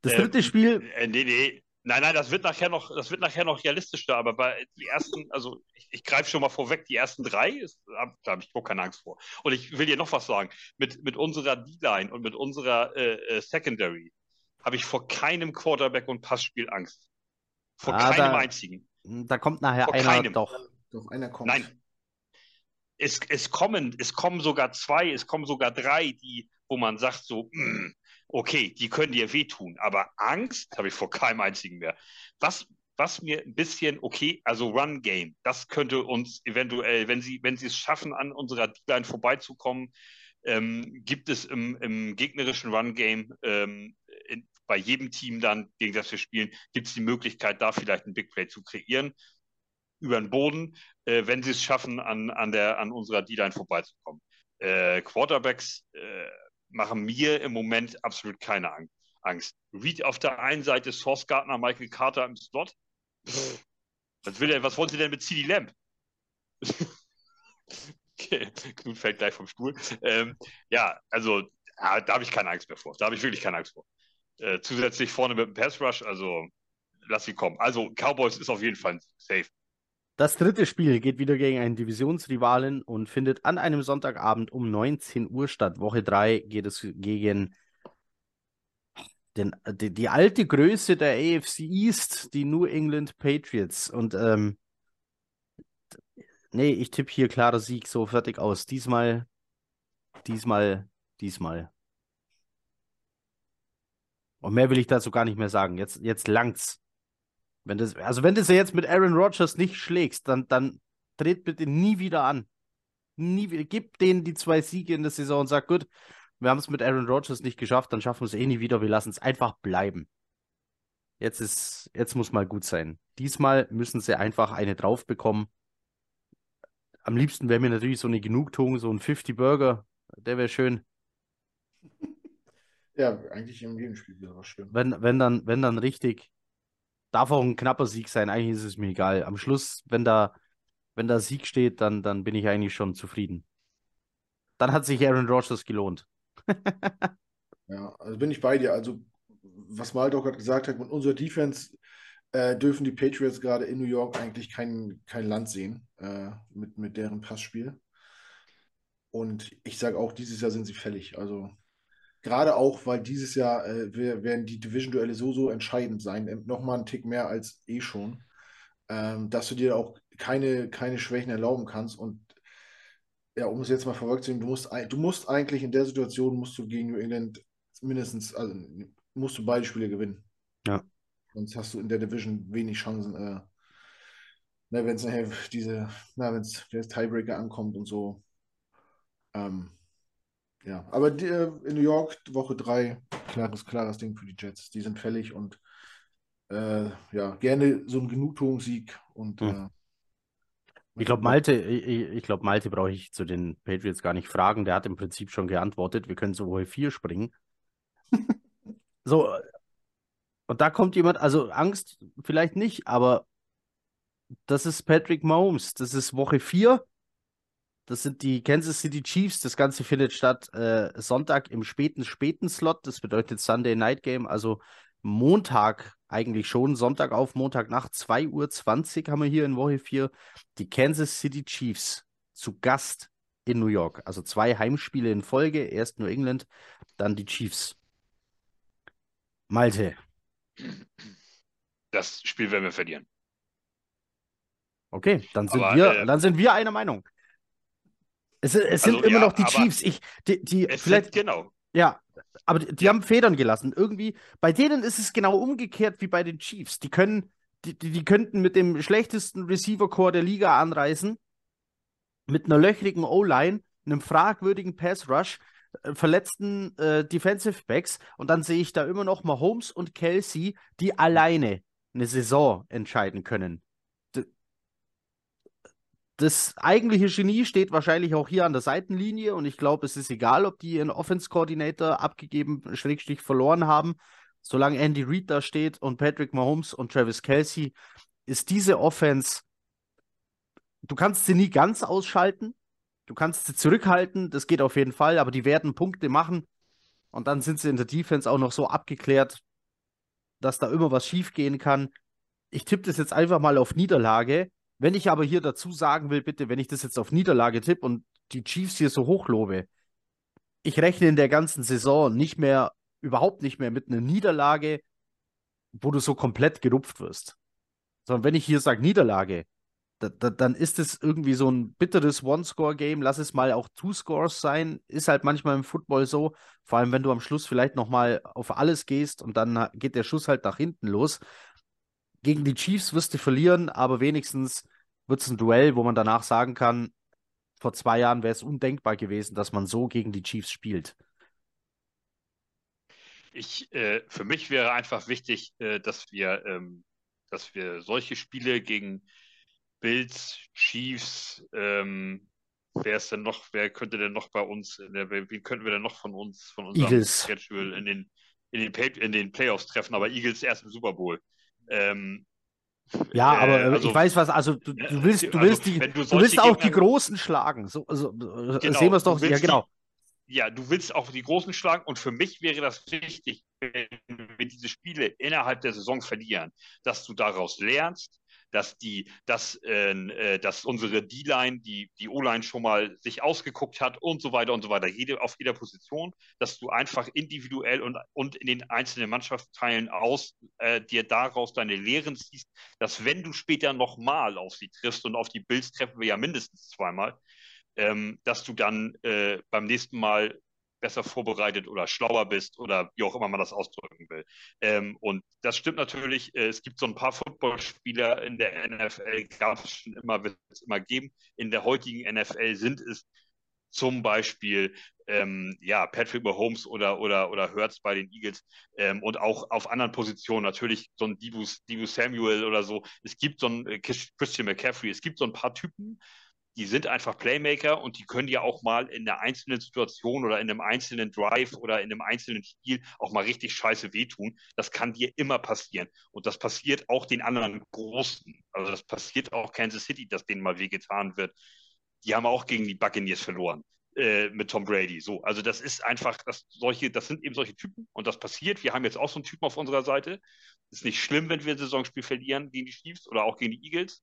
Das dritte äh, Spiel. Äh, nee, nee, Nein, nein, das wird nachher noch, das wird nachher noch realistischer, aber bei die ersten, also ich, ich greife schon mal vorweg, die ersten drei, ist, da habe ich überhaupt keine Angst vor. Und ich will dir noch was sagen. Mit, mit unserer D-Line und mit unserer äh, äh, Secondary habe ich vor keinem Quarterback und Passspiel Angst. Vor ah, keinem da, einzigen. Da kommt nachher vor einer keinem. doch. Doch, einer kommt. Nein. Es, es, kommen, es kommen sogar zwei, es kommen sogar drei, die, wo man sagt so, mh, mm, okay, die können dir wehtun, aber Angst habe ich vor keinem einzigen mehr. Was, was mir ein bisschen, okay, also Run Game, das könnte uns eventuell, wenn sie, wenn sie es schaffen, an unserer D-Line vorbeizukommen, ähm, gibt es im, im gegnerischen Run Game ähm, in, bei jedem Team dann, gegen das wir spielen, gibt es die Möglichkeit, da vielleicht ein Big Play zu kreieren über den Boden, äh, wenn sie es schaffen, an, an, der, an unserer D-Line vorbeizukommen. Äh, Quarterbacks äh, machen mir im Moment absolut keine Angst. Reed auf der einen Seite, Source Gardner, Michael Carter im Slot. Was, will er, was wollen sie denn mit CD Lamb? okay, Knut fällt gleich vom Stuhl. Ähm, ja, also ja, da habe ich keine Angst mehr vor. Da habe ich wirklich keine Angst vor. Äh, zusätzlich vorne mit dem Pass Rush, also lass sie kommen. Also Cowboys ist auf jeden Fall safe. Das dritte Spiel geht wieder gegen einen Divisionsrivalen und findet an einem Sonntagabend um 19 Uhr statt. Woche 3 geht es gegen den, die, die alte Größe der AFC East, die New England Patriots. Und ähm, nee, ich tippe hier klarer Sieg, so fertig aus. Diesmal, diesmal, diesmal. Und mehr will ich dazu gar nicht mehr sagen. Jetzt, jetzt langt's. Wenn das, also wenn du sie jetzt mit Aaron Rodgers nicht schlägst, dann, dann dreht bitte nie wieder an. Nie wieder. Gib denen die zwei Siege in der Saison und sag, gut, wir haben es mit Aaron Rodgers nicht geschafft, dann schaffen wir es eh nie wieder. Wir lassen es einfach bleiben. Jetzt ist, jetzt muss mal gut sein. Diesmal müssen sie einfach eine drauf bekommen. Am liebsten wäre mir natürlich so eine Genugtuung, so ein 50 Burger. Der wäre schön. Ja, eigentlich in jedem Spiel wäre was schön. Wenn, wenn dann, wenn dann richtig, darf auch ein knapper Sieg sein. Eigentlich ist es mir egal. Am Schluss, wenn da, wenn da Sieg steht, dann, dann bin ich eigentlich schon zufrieden. Dann hat sich Aaron Rodgers gelohnt. ja, also bin ich bei dir. Also, was Malte auch gerade gesagt hat, mit unserer Defense äh, dürfen die Patriots gerade in New York eigentlich kein, kein Land sehen äh, mit, mit deren Passspiel. Und ich sage auch, dieses Jahr sind sie fällig. Also gerade auch, weil dieses Jahr äh, werden die Division-Duelle so, so entscheidend sein. Ähm, Nochmal einen Tick mehr als eh schon. Ähm, dass du dir auch keine, keine Schwächen erlauben kannst. Und ja, um es jetzt mal verrückt zu nehmen, du musst, du musst eigentlich in der Situation, musst du gegen New England mindestens, also musst du beide Spiele gewinnen. Ja. Sonst hast du in der Division wenig Chancen, äh, wenn es nachher diese, na, wenn es Tiebreaker ankommt und so. Ähm, ja, aber die, äh, in New York, Woche 3, klares, klares Ding für die Jets. Die sind fällig und äh, ja, gerne so ein Genugtuungssieg und hm. äh, ich glaube, Malte, ich, ich glaube, Malte brauche ich zu den Patriots gar nicht fragen. Der hat im Prinzip schon geantwortet. Wir können zu Woche 4 springen. so, und da kommt jemand, also Angst vielleicht nicht, aber das ist Patrick Mahomes. Das ist Woche 4. Das sind die Kansas City Chiefs. Das Ganze findet statt äh, Sonntag im späten, späten Slot. Das bedeutet Sunday Night Game, also Montag eigentlich schon, Sonntag auf Montagnacht, 2.20 Uhr haben wir hier in Woche 4 die Kansas City Chiefs zu Gast in New York. Also zwei Heimspiele in Folge, erst New England, dann die Chiefs. Malte. Das Spiel werden wir verlieren. Okay, dann sind, aber, wir, äh, dann sind wir einer Meinung. Es, es sind also, immer ja, noch die Chiefs. Ich, die, die, vielleicht, sind, genau. Ja, aber die, die, haben Federn gelassen. Irgendwie, bei denen ist es genau umgekehrt wie bei den Chiefs. Die können, die, die könnten mit dem schlechtesten Receiver-Core der Liga anreisen, mit einer löchrigen O-Line, einem fragwürdigen Pass-Rush, äh, verletzten äh, Defensive Backs und dann sehe ich da immer noch Mahomes und Kelsey, die alleine eine Saison entscheiden können das eigentliche Genie steht wahrscheinlich auch hier an der Seitenlinie und ich glaube, es ist egal, ob die ihren Offense-Coordinator abgegeben, Schrägstrich verloren haben. Solange Andy Reid da steht und Patrick Mahomes und Travis Kelsey, ist diese Offense, du kannst sie nie ganz ausschalten, du kannst sie zurückhalten, das geht auf jeden Fall, aber die werden Punkte machen und dann sind sie in der Defense auch noch so abgeklärt, dass da immer was schiefgehen kann. Ich tippe das jetzt einfach mal auf Niederlage wenn ich aber hier dazu sagen will, bitte, wenn ich das jetzt auf Niederlage tippe und die Chiefs hier so hochlobe, ich rechne in der ganzen Saison nicht mehr, überhaupt nicht mehr mit einer Niederlage, wo du so komplett gerupft wirst. Sondern wenn ich hier sage Niederlage, da, da, dann ist es irgendwie so ein bitteres One-Score-Game. Lass es mal auch Two-Scores sein. Ist halt manchmal im Football so. Vor allem, wenn du am Schluss vielleicht nochmal auf alles gehst und dann geht der Schuss halt nach hinten los. Gegen die Chiefs wirst du verlieren, aber wenigstens wird es ein Duell, wo man danach sagen kann, vor zwei Jahren wäre es undenkbar gewesen, dass man so gegen die Chiefs spielt. Ich, äh, für mich wäre einfach wichtig, äh, dass wir, ähm, dass wir solche Spiele gegen Bills, Chiefs, ähm, wer ist denn noch, wer könnte denn noch bei uns, der, wen könnten wir denn noch von uns, von unserem Eagles. Schedule in den, in den, in den Playoffs treffen, aber Eagles erst im Super Bowl. Ähm, ja, aber äh, also, ich weiß was, also du, du willst, du also, willst, die, du, du willst auch Gegner, die Großen schlagen. So, also, äh, genau, sehen wir es doch. Ja, genau. Die, ja, du willst auch die Großen schlagen und für mich wäre das wichtig, wenn wir diese Spiele innerhalb der Saison verlieren, dass du daraus lernst, dass die, dass, äh, äh dass unsere D-Line, die, die O-Line schon mal sich ausgeguckt hat und so weiter und so weiter, jede, auf jeder Position, dass du einfach individuell und, und in den einzelnen Mannschaftsteilen aus äh, dir daraus deine Lehren ziehst, dass wenn du später nochmal auf sie triffst und auf die Bills treffen wir ja mindestens zweimal, ähm, dass du dann äh, beim nächsten Mal besser vorbereitet oder schlauer bist oder wie auch immer man das ausdrücken will. Ähm, und das stimmt natürlich. Äh, es gibt so ein paar Footballspieler in der NFL, gab es schon immer, wird es immer geben. In der heutigen NFL sind es zum Beispiel ähm, ja, Patrick Mahomes oder, oder, oder Hurts bei den Eagles ähm, und auch auf anderen Positionen natürlich so ein Dibu Samuel oder so. Es gibt so ein äh, Christian McCaffrey, es gibt so ein paar Typen, die sind einfach Playmaker und die können ja auch mal in einer einzelnen Situation oder in einem einzelnen Drive oder in einem einzelnen Spiel auch mal richtig scheiße wehtun. Das kann dir immer passieren. Und das passiert auch den anderen Großen. Also das passiert auch Kansas City, dass denen mal wehgetan wird. Die haben auch gegen die Buccaneers verloren äh, mit Tom Brady. So, also das ist einfach, das, solche, das sind eben solche Typen und das passiert. Wir haben jetzt auch so einen Typen auf unserer Seite. Ist nicht schlimm, wenn wir ein Saisonspiel verlieren gegen die Chiefs oder auch gegen die Eagles.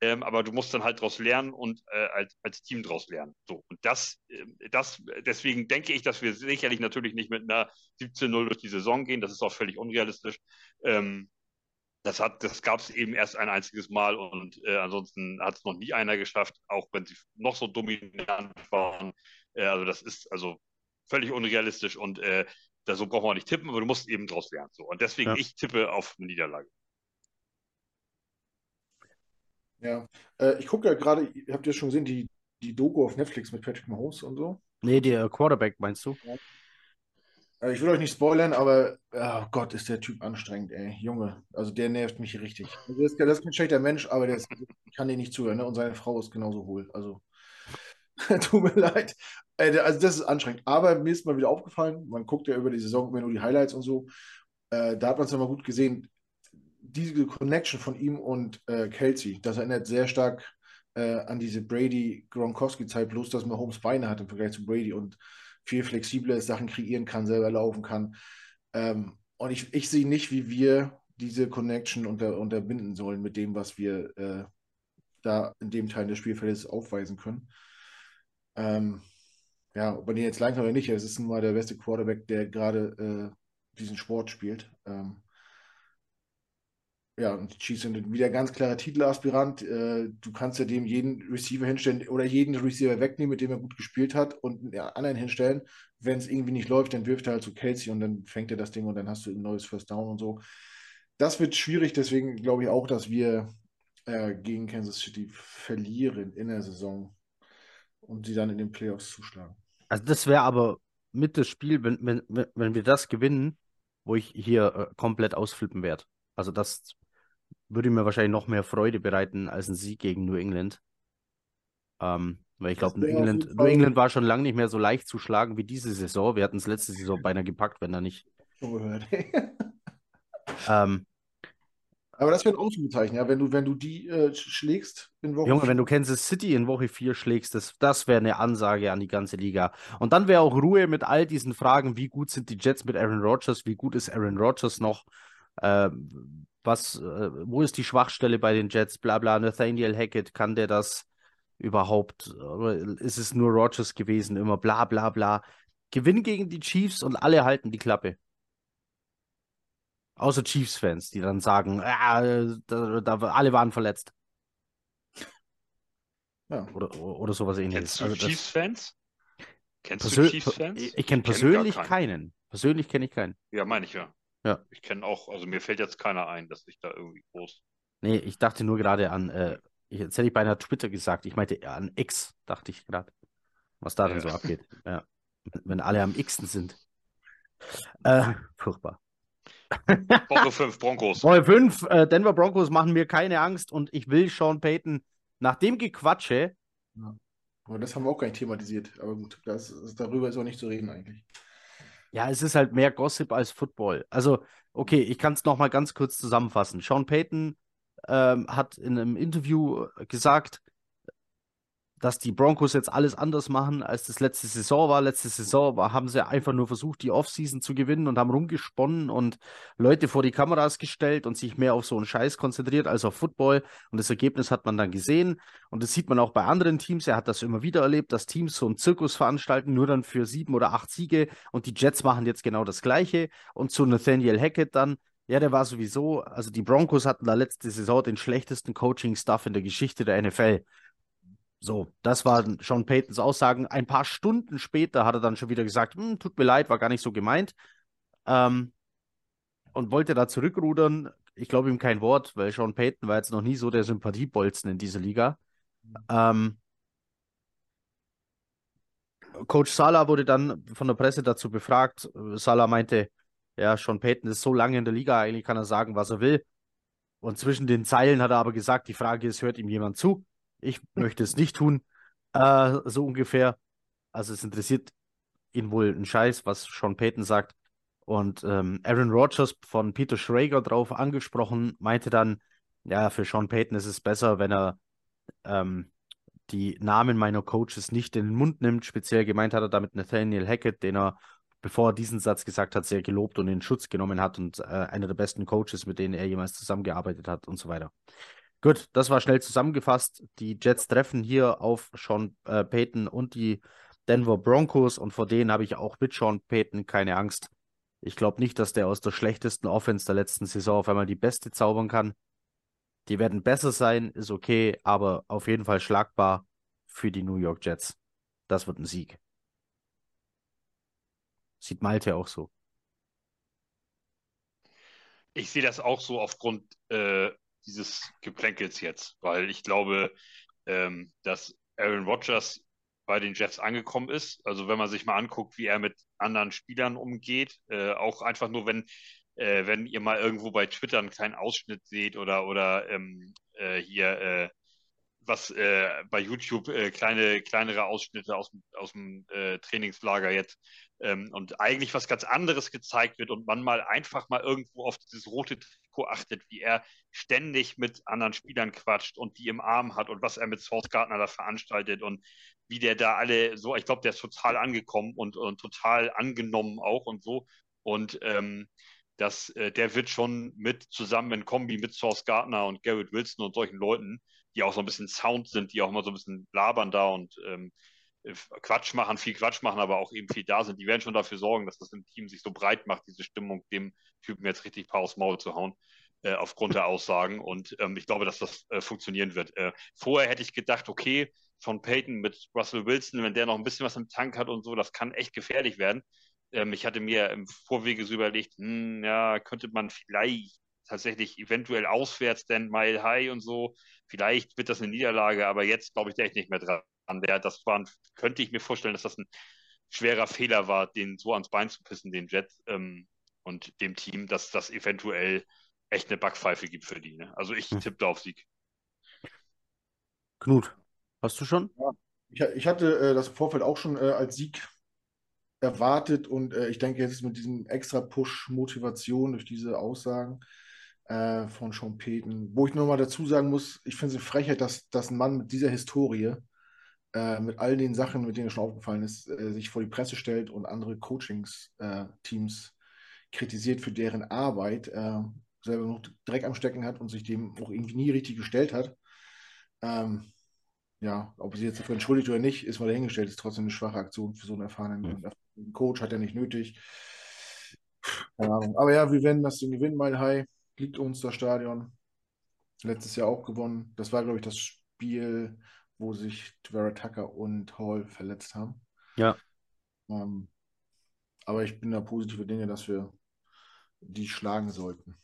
Ähm, aber du musst dann halt daraus lernen und äh, als, als Team daraus lernen. So. Und das, äh, das, deswegen denke ich, dass wir sicherlich natürlich nicht mit einer 17-0 durch die Saison gehen. Das ist auch völlig unrealistisch. Ähm, das, das gab es eben erst ein einziges Mal und äh, ansonsten hat es noch nie einer geschafft, auch wenn sie noch so dominant waren. Äh, also das ist also völlig unrealistisch und äh, da, so braucht man nicht tippen, aber du musst eben daraus lernen. So. Und deswegen, ja. ich tippe auf eine Niederlage. Ja, äh, ich gucke ja gerade, habt ihr schon gesehen, die, die Doku auf Netflix mit Patrick Mahomes und so? Nee, der Quarterback meinst du? Ja. Äh, ich will euch nicht spoilern, aber oh Gott, ist der Typ anstrengend, ey. Junge, also der nervt mich richtig. Also das, ist, das ist kein schlechter Mensch, aber der ist, ich kann dir nicht zuhören, ne? Und seine Frau ist genauso hohl. Also, tut mir leid. Äh, also das ist anstrengend. Aber mir ist mal wieder aufgefallen, man guckt ja über die Saison immer nur die Highlights und so. Äh, da hat man es ja mal gut gesehen diese Connection von ihm und äh, Kelsey, das erinnert sehr stark äh, an diese Brady-Gronkowski-Zeit, bloß dass Mahomes Beine hat im Vergleich zu Brady und viel flexibler Sachen kreieren kann, selber laufen kann. Ähm, und ich, ich sehe nicht, wie wir diese Connection unter, unterbinden sollen mit dem, was wir äh, da in dem Teil des Spielfeldes aufweisen können. Ähm, ja, ob man den jetzt leicht oder nicht, es ist nun mal der beste Quarterback, der gerade äh, diesen Sport spielt. Ähm, ja, und Chiefs sind wieder ganz klarer Titelaspirant. Äh, du kannst ja dem jeden Receiver hinstellen oder jeden Receiver wegnehmen, mit dem er gut gespielt hat und einen anderen hinstellen. Wenn es irgendwie nicht läuft, dann wirft er halt zu Kelsey und dann fängt er das Ding und dann hast du ein neues First Down und so. Das wird schwierig, deswegen glaube ich auch, dass wir äh, gegen Kansas City verlieren in der Saison und sie dann in den Playoffs zuschlagen. Also das wäre aber mit das Spiel, wenn, wenn, wenn wir das gewinnen, wo ich hier äh, komplett ausflippen werde. Also das würde mir wahrscheinlich noch mehr Freude bereiten als ein Sieg gegen New England. Ähm, weil ich glaube, New England, New England war schon lange nicht mehr so leicht zu schlagen wie diese Saison. Wir hatten es letzte Saison beinahe gepackt, wenn da nicht. Ähm, aber das wäre ein Ausrufezeichen, ja, wenn du, wenn du die äh, schlägst in Woche Junge, 4. wenn du Kansas City in Woche 4 schlägst, das, das wäre eine Ansage an die ganze Liga. Und dann wäre auch Ruhe mit all diesen Fragen, wie gut sind die Jets mit Aaron Rodgers, wie gut ist Aaron Rodgers noch, äh, was, äh, wo ist die Schwachstelle bei den Jets, bla bla, Nathaniel Hackett, kann der das überhaupt, oder ist es nur Rogers gewesen, immer bla bla bla. Gewinn gegen die Chiefs und alle halten die Klappe. Außer Chiefs-Fans, die dann sagen, ah, da, da, alle waren verletzt. Ja. Oder, oder sowas ähnliches. Kennst du also Chiefs-Fans? Kennst du Chiefs-Fans? Ich, ich kenne persönlich kenn keinen. Persönlich kenne ich keinen. Ja, meine ich ja. Ja. Ich kenne auch, also mir fällt jetzt keiner ein, dass ich da irgendwie groß. Nee, ich dachte nur gerade an, äh, jetzt hätte ich bei einer Twitter gesagt, ich meinte an X, dachte ich gerade. Was da ja. denn so abgeht. Ja. Wenn alle am Xen sind. Äh, furchtbar. Woche 5, Broncos. Woche 5, äh, Denver Broncos machen mir keine Angst und ich will Sean Payton nach dem Gequatsche. Ja. Aber das haben wir auch gar nicht thematisiert. Aber gut, das, darüber ist auch nicht zu reden eigentlich. Ja, es ist halt mehr Gossip als Football. Also, okay, ich kann es nochmal ganz kurz zusammenfassen. Sean Payton ähm, hat in einem Interview gesagt, dass die Broncos jetzt alles anders machen, als das letzte Saison war. Letzte Saison war, haben sie einfach nur versucht, die Offseason zu gewinnen und haben rumgesponnen und Leute vor die Kameras gestellt und sich mehr auf so einen Scheiß konzentriert als auf Football. Und das Ergebnis hat man dann gesehen. Und das sieht man auch bei anderen Teams. Er hat das immer wieder erlebt, dass Teams so einen Zirkus veranstalten, nur dann für sieben oder acht Siege. Und die Jets machen jetzt genau das Gleiche. Und zu Nathaniel Hackett dann, ja, der war sowieso, also die Broncos hatten da letzte Saison den schlechtesten Coaching-Staff in der Geschichte der NFL. So, das waren Sean Paytons Aussagen. Ein paar Stunden später hat er dann schon wieder gesagt, hm, tut mir leid, war gar nicht so gemeint. Ähm, und wollte da zurückrudern. Ich glaube ihm kein Wort, weil Sean Payton war jetzt noch nie so der Sympathiebolzen in dieser Liga. Ähm, Coach Sala wurde dann von der Presse dazu befragt. Sala meinte, ja, Sean Payton ist so lange in der Liga, eigentlich kann er sagen, was er will. Und zwischen den Zeilen hat er aber gesagt, die Frage ist, hört ihm jemand zu? Ich möchte es nicht tun, äh, so ungefähr. Also es interessiert ihn wohl ein Scheiß, was Sean Payton sagt. Und ähm, Aaron Rodgers von Peter Schrager drauf angesprochen, meinte dann, ja, für Sean Payton ist es besser, wenn er ähm, die Namen meiner Coaches nicht in den Mund nimmt. Speziell gemeint hat er damit Nathaniel Hackett, den er, bevor er diesen Satz gesagt hat, sehr gelobt und in Schutz genommen hat und äh, einer der besten Coaches, mit denen er jemals zusammengearbeitet hat und so weiter. Gut, das war schnell zusammengefasst. Die Jets treffen hier auf Sean äh, Payton und die Denver Broncos und vor denen habe ich auch mit Sean Payton keine Angst. Ich glaube nicht, dass der aus der schlechtesten Offense der letzten Saison auf einmal die beste zaubern kann. Die werden besser sein, ist okay, aber auf jeden Fall schlagbar für die New York Jets. Das wird ein Sieg. Sieht Malte auch so. Ich sehe das auch so aufgrund äh, dieses Geplänkels jetzt, weil ich glaube, ähm, dass Aaron Rodgers bei den Jets angekommen ist. Also wenn man sich mal anguckt, wie er mit anderen Spielern umgeht, äh, auch einfach nur, wenn, äh, wenn ihr mal irgendwo bei Twitter einen kleinen Ausschnitt seht oder, oder ähm, äh, hier äh, was äh, bei YouTube äh, kleine, kleinere Ausschnitte aus, aus dem Trainingslager jetzt ähm, und eigentlich was ganz anderes gezeigt wird und man mal einfach mal irgendwo auf dieses rote Trikot achtet, wie er ständig mit anderen Spielern quatscht und die im Arm hat und was er mit Source Gardner da veranstaltet und wie der da alle so, ich glaube, der ist total angekommen und, und total angenommen auch und so. Und ähm, das, äh, der wird schon mit zusammen in Kombi mit Source Gardner und Garrett Wilson und solchen Leuten, die auch so ein bisschen Sound sind, die auch mal so ein bisschen labern da und ähm, Quatsch machen, viel Quatsch machen, aber auch eben viel da sind. Die werden schon dafür sorgen, dass das im Team sich so breit macht, diese Stimmung, dem Typen jetzt richtig paar aufs Maul zu hauen, äh, aufgrund der Aussagen. Und ähm, ich glaube, dass das äh, funktionieren wird. Äh, vorher hätte ich gedacht, okay, von Peyton mit Russell Wilson, wenn der noch ein bisschen was im Tank hat und so, das kann echt gefährlich werden. Ähm, ich hatte mir im Vorwege so überlegt, hm, ja, könnte man vielleicht tatsächlich eventuell auswärts denn Mile High und so. Vielleicht wird das eine Niederlage, aber jetzt glaube ich da echt nicht mehr dran an der, das war, könnte ich mir vorstellen, dass das ein schwerer Fehler war, den so ans Bein zu pissen, den Jets ähm, und dem Team, dass das eventuell echt eine Backpfeife gibt für die. Ne? Also ich hm. tippe auf Sieg. Knut, hast du schon? Ja, ich, ich hatte äh, das im Vorfeld auch schon äh, als Sieg erwartet und äh, ich denke jetzt mit diesem extra Push-Motivation durch diese Aussagen äh, von Sean Payton, wo ich nur mal dazu sagen muss, ich finde es eine Frechheit, dass, dass ein Mann mit dieser Historie äh, mit all den Sachen, mit denen er schon aufgefallen ist, äh, sich vor die Presse stellt und andere Coachings-Teams äh, kritisiert für deren Arbeit, äh, selber noch Dreck am Stecken hat und sich dem auch irgendwie nie richtig gestellt hat. Ähm, ja, ob sie jetzt dafür entschuldigt oder nicht, ist mal dahingestellt, ist trotzdem eine schwache Aktion für so einen erfahrenen mhm. Coach, hat er nicht nötig. Keine Ahnung. Aber ja, wir werden das Ding gewinnen, mein High. Liegt uns das Stadion. Letztes Jahr auch gewonnen. Das war, glaube ich, das Spiel, wo sich Tvera Tucker und Hall verletzt haben. Ja. Ähm, aber ich bin da positive Dinge, dass wir die schlagen sollten.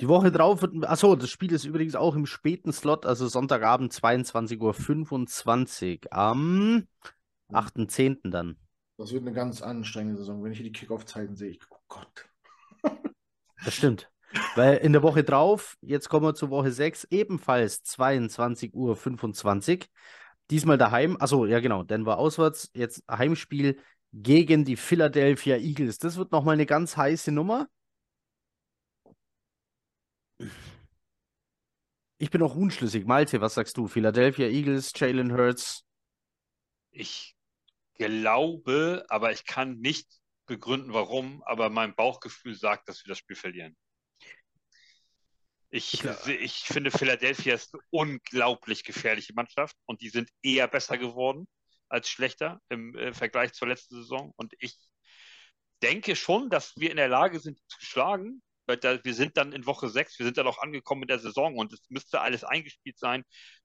Die Woche drauf wird. Achso, das Spiel ist übrigens auch im späten Slot, also Sonntagabend 22.25 Uhr am 8.10. dann. Das wird eine ganz anstrengende Saison. Wenn ich hier die Kickoff-Zeiten sehe, ich, oh Gott. das stimmt. Weil in der Woche drauf, jetzt kommen wir zur Woche 6, ebenfalls 22.25 Uhr. Diesmal daheim, achso, ja genau, Denver auswärts, jetzt Heimspiel gegen die Philadelphia Eagles. Das wird nochmal eine ganz heiße Nummer. Ich bin auch unschlüssig. Malte, was sagst du? Philadelphia Eagles, Jalen Hurts? Ich glaube, aber ich kann nicht begründen, warum, aber mein Bauchgefühl sagt, dass wir das Spiel verlieren. Ich, Ich- finde, Philadelphia ist eine unglaublich gefährliche Mannschaft und die sind eher besser geworden als schlechter im äh, Vergleich zur letzten Saison. Und ich denke schon, dass wir in der Lage sind, zu schlagen, weil da, wir sind dann in Woche sechs, wir sind dann auch angekommen in der Saison und es müsste alles eingespielt sein.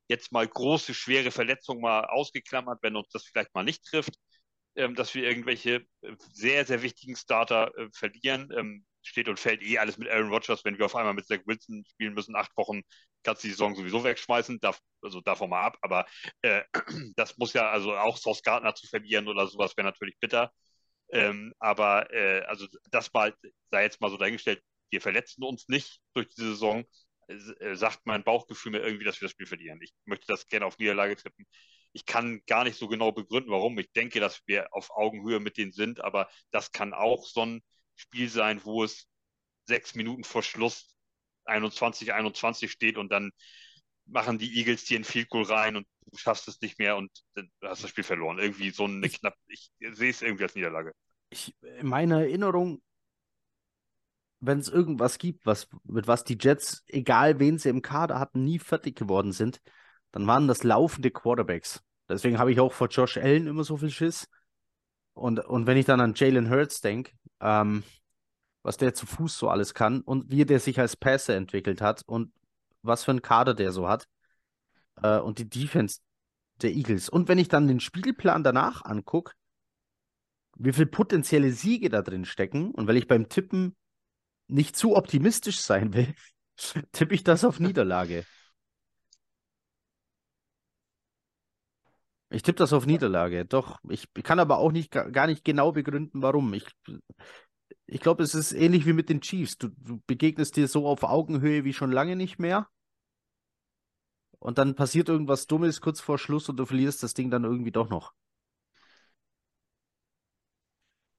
Jetzt mal große, schwere Verletzungen mal ausgeklammert, wenn uns das vielleicht mal nicht trifft, ähm, dass wir irgendwelche äh, sehr, sehr wichtigen Starter äh, verlieren. Steht und fällt eh alles mit Aaron Rodgers, wenn wir auf einmal mit Zach Wilson spielen müssen, acht Wochen, kannst du die Saison sowieso wegschmeißen, darf, also davon mal ab, aber äh, das muss ja, also auch Sauce Gardner zu verlieren oder sowas wäre natürlich bitter. Ähm, aber äh, also das mal, sei jetzt mal so dahingestellt, wir verletzen uns nicht durch die Saison, äh, sagt mein Bauchgefühl mir irgendwie, dass wir das Spiel verlieren. Ich möchte das gerne auf Niederlage tippen. Ich kann gar nicht so genau begründen, warum. Ich denke, dass wir auf Augenhöhe mit denen sind, aber das kann auch so ein Spiel sein, wo es sechs Minuten vor Schluss 21, 21 steht und dann machen die Eagles dir ein Field Goal rein und du schaffst es nicht mehr und dann hast das Spiel verloren. Irgendwie so eine Ich- knapp, ich sehe es irgendwie als Niederlage. Ich, in meiner Erinnerung, wenn es irgendwas gibt, was, mit was die Jets, egal wen sie im Kader hatten, nie fertig geworden sind, dann waren das laufende Quarterbacks. Deswegen habe ich auch vor Josh Allen immer so viel Schiss. Und, und wenn ich dann an Jalen Hurts denke, ähm, was der zu Fuß so alles kann und wie der sich als Passer entwickelt hat und was für einen Kader der so hat äh, und die Defense der Eagles. Und wenn ich dann den Spielplan danach angucke, wie viel potenzielle Siege da drin stecken und weil ich beim Tippen nicht zu optimistisch sein will, tippe ich das auf Niederlage. Ich tippe das auf Niederlage. Doch, ich kann aber auch nicht ga- gar nicht genau begründen, warum. Ich, ich glaube, es ist ähnlich wie mit den Chiefs. Du, du begegnest dir so auf Augenhöhe wie schon lange nicht mehr. Und dann passiert irgendwas Dummes kurz vor Schluss und du verlierst das Ding dann irgendwie doch noch.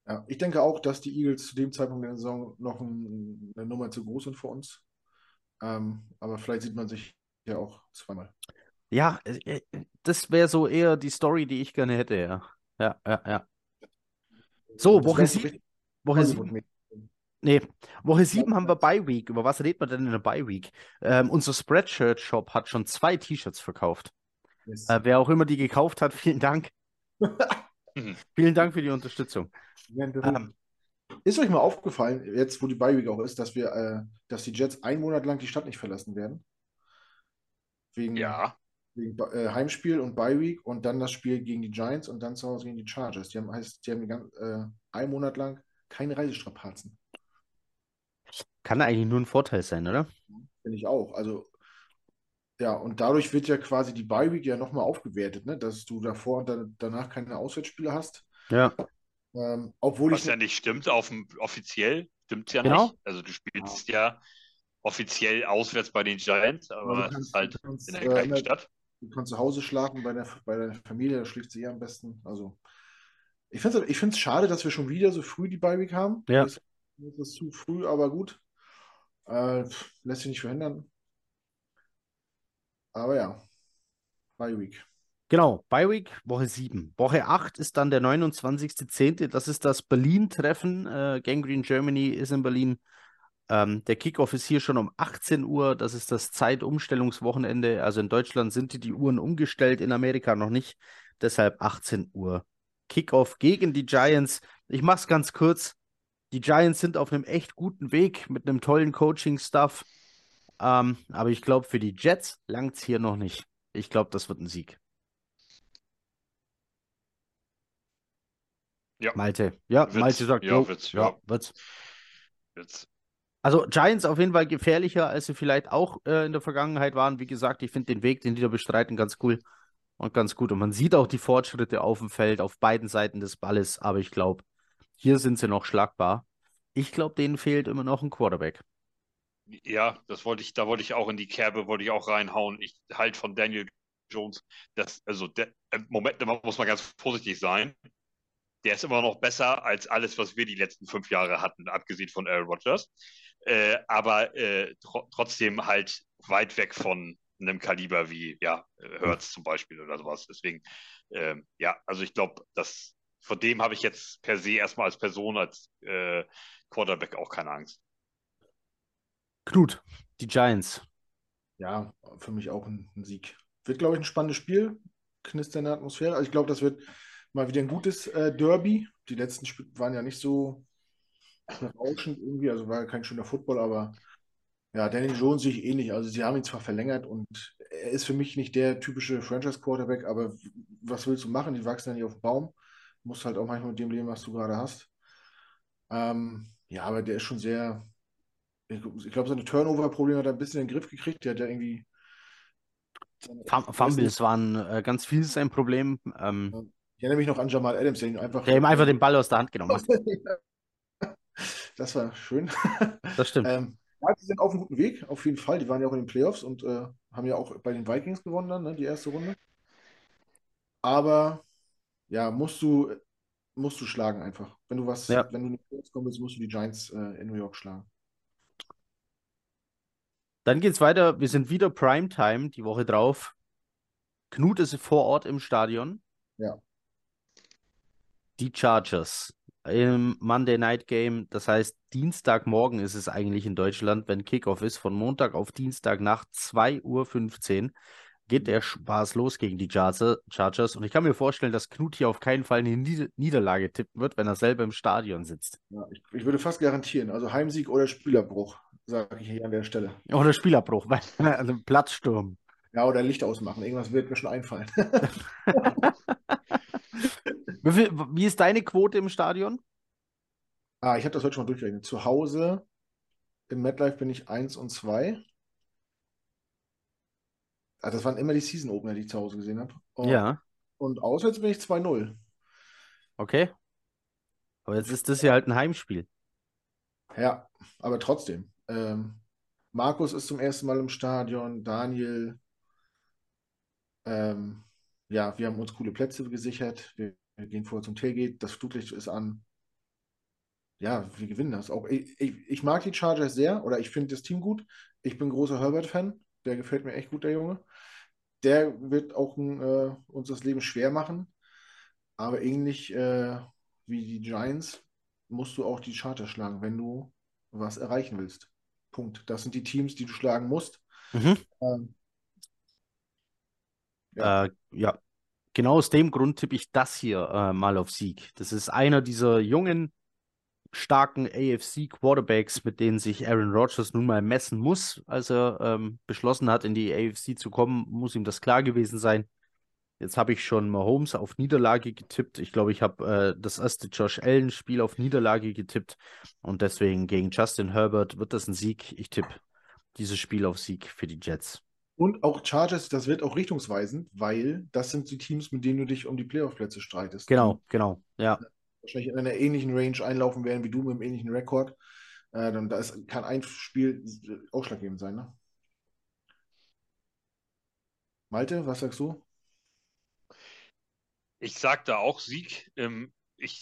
Ja, ich denke auch, dass die Eagles zu dem Zeitpunkt der Saison noch ein, eine Nummer zu groß sind für uns. Ähm, aber vielleicht sieht man sich ja auch zweimal. Ja, äh, das wäre so eher die Story, die ich gerne hätte, ja. Ja, ja, ja. So, Woche wär so sieben. richtig Woche sieben. Hollywood-mäßig. Nee, Woche 7 haben wir Bye Week. Über was redet man denn in der Bye Week? Ähm, unser Spreadshirt Shop hat schon zwei T-Shirts verkauft. Yes. Äh, wer auch immer die gekauft hat, vielen Dank. Mhm. Vielen Dank für die Unterstützung. Berühmt. Ist euch mal aufgefallen, jetzt wo die Bye Week auch ist, dass wir, äh, dass die Jets einen Monat lang die Stadt nicht verlassen werden? Wegen, Ja, wegen äh, Heimspiel und Bye Week und dann das Spiel gegen die Giants und dann zu Hause gegen die Chargers. Die haben, heißt, die haben ganz, äh, einen Monat lang keine Reisestrapazen. Kann eigentlich nur ein Vorteil sein, oder? Finde ich auch. Also, ja, und dadurch wird ja quasi die Bye Week ja nochmal aufgewertet, ne? Dass du davor und dann, danach keine Auswärtsspiele hast. Ja. Ähm, obwohl was ich ja nicht stimmt, auf dem, offiziell stimmt ja Genau. nicht. Also du spielst ja offiziell auswärts bei den Giants, aber es ist kannst, halt in der äh, gleichen immer- Stadt. Du kannst zu Hause schlafen bei, der, bei deiner Familie, da schläft sie eh am besten. Also, ich finde es ich find's schade, dass wir schon wieder so früh die Bye Week haben. Ja. Das das ist zu früh, aber gut. Äh, lässt sich nicht verhindern. Aber ja, Bye Week. Genau, Bye Week, Woche 7. Woche 8 ist dann der 29.10. Das ist das Berlin-Treffen. Äh, Gangrene Germany ist in Berlin. Ähm, der Kickoff ist hier schon um 18 Uhr. Das ist das Zeitumstellungswochenende. Also in Deutschland sind die, die Uhren umgestellt, in Amerika noch nicht. Deshalb 18 Uhr. Kickoff gegen die Giants. Ich mache es ganz kurz. Die Giants sind auf einem echt guten Weg mit einem tollen Coaching-Stuff. Ähm, aber ich glaube, für die Jets langt es hier noch nicht. Ich glaube, das wird ein Sieg. Ja. Malte. Ja, Wird's. Malte sagt, Ja, jo, wird's, ja, ja. wird's. Jetzt, Also Giants auf jeden Fall gefährlicher, als sie vielleicht auch äh, in der Vergangenheit waren. Wie gesagt, ich finde den Weg, den die da bestreiten, ganz cool und ganz gut. Und man sieht auch die Fortschritte auf dem Feld, auf beiden Seiten des Balles. Aber ich glaube, hier sind sie noch schlagbar. Ich glaube, denen fehlt immer noch ein Quarterback. ja, das wollte ich, da wollte ich auch in die Kerbe, wollte ich auch reinhauen. Ich halt von Daniel Jones, das, also der, im Moment da muss man ganz vorsichtig sein. Der ist immer noch besser als alles, was wir die letzten fünf Jahre hatten, abgesehen von Aaron Rodgers. Äh, aber äh, tro trotzdem halt weit weg von einem Kaliber wie ja, Hertz zum Beispiel oder sowas. Deswegen, ähm, ja, also ich glaube, dass vor dem habe ich jetzt per se erstmal als Person, als äh, Quarterback auch keine Angst. Knut, die Giants. Ja, für mich auch ein, ein Sieg. Wird, glaube ich, ein spannendes Spiel. Knisternde Atmosphäre. Also ich glaube, das wird mal wieder ein gutes äh, Derby. Die letzten Spiele waren ja nicht so berauschend irgendwie, also war kein schöner Football, aber ja, Danny Jones sehe ich ähnlich. Also sie haben ihn zwar verlängert und er ist für mich nicht der typische Franchise-Quarterback, aber was willst du machen? Die wachsen ja nicht auf dem Baum. Du musst halt auch manchmal mit dem leben, was du gerade hast. Ähm, ja, aber der ist schon sehr, ich, ich glaube, seine Turnover-Probleme hat er ein bisschen in den Griff gekriegt. Der hat ja irgendwie. Fumbles waren äh, ganz viel sein Problem. Ähm, ich erinnere mich noch an Jamal Adams, der ihn einfach. Der ihm einfach den Ball aus der Hand genommen hat. das war schön. Das stimmt. ähm, ja, die sind auf einem guten Weg, auf jeden Fall. Die waren ja auch in den Playoffs und äh, haben ja auch bei den Vikings gewonnen dann, ne, die erste Runde. Aber ja, musst du, musst du schlagen einfach. Wenn du was, Ja. wenn du in die Playoffs kommen willst, musst du die Giants äh, in New York schlagen. Dann geht's weiter. Wir sind wieder Primetime die Woche drauf. Knut ist vor Ort im Stadion. Ja. Die Chargers im Monday Night Game. Das heißt, Dienstagmorgen ist es eigentlich in Deutschland, wenn Kickoff ist. Von Montag auf Dienstag nach 2.15 Uhr geht der Spaß los gegen die Charger- Chargers. Und ich kann mir vorstellen, dass Knut hier auf keinen Fall eine Nieder Niederlage tippen wird, wenn er selber im Stadion sitzt. Ja, ich, ich würde fast garantieren, also Heimsieg oder Spielerbruch, sage ich hier an der Stelle. Oder Spielabbruch, weil- also Platzsturm. Ja, oder Licht ausmachen. Irgendwas wird mir schon einfallen. Wie, ist deine Quote im Stadion? Ah, ich habe das heute schon mal durchgerechnet. Zu Hause im MetLife bin ich 1 und 2. Ah, das waren immer die Season Opener, die ich zu Hause gesehen habe. Und, Ja, und auswärts bin ich 2-0. okay. Aber jetzt ist das ja halt ein Heimspiel. Ja, aber trotzdem. Ähm, Markus ist zum ersten Mal im Stadion, Daniel. Ähm, ja, wir haben uns coole Plätze gesichert. Wir, wir gehen vorher zum Tailgate. Das Flutlicht ist an. Ja, wir gewinnen das auch. Ich, ich, ich mag die Chargers sehr oder ich finde das Team gut. Ich bin großer Herbert-Fan. Der gefällt mir echt gut, der Junge. Der wird auch äh, uns das Leben schwer machen. Aber ähnlich äh, wie die Giants musst du auch die Chargers schlagen, wenn du was erreichen willst. Punkt. Das sind die Teams, die du schlagen musst. Mhm. Ähm, Ja. Äh, ja, genau aus dem Grund tippe ich das hier äh, mal auf Sieg. Das ist einer dieser jungen, starken AFC-Quarterbacks, mit denen sich Aaron Rodgers nun mal messen muss. Als er ähm, beschlossen hat, in die AFC zu kommen, muss ihm das klar gewesen sein. Jetzt habe ich schon Mahomes auf Niederlage getippt. Ich glaube, ich habe äh, das erste Josh Allen-Spiel auf Niederlage getippt. Und deswegen gegen Justin Herbert wird das ein Sieg. Ich tippe dieses Spiel auf Sieg für die Jets. Und auch Chargers, das wird auch richtungsweisend, weil das sind die Teams, mit denen du dich um die Playoff-Plätze streitest. Genau, genau. Ja. Wahrscheinlich in einer ähnlichen Range einlaufen werden wie du mit einem ähnlichen Rekord. Äh, dann da ist, kann ein Spiel ausschlaggebend sein, ne? Malte, was sagst du? Ich sag da auch Sieg. Ähm, ich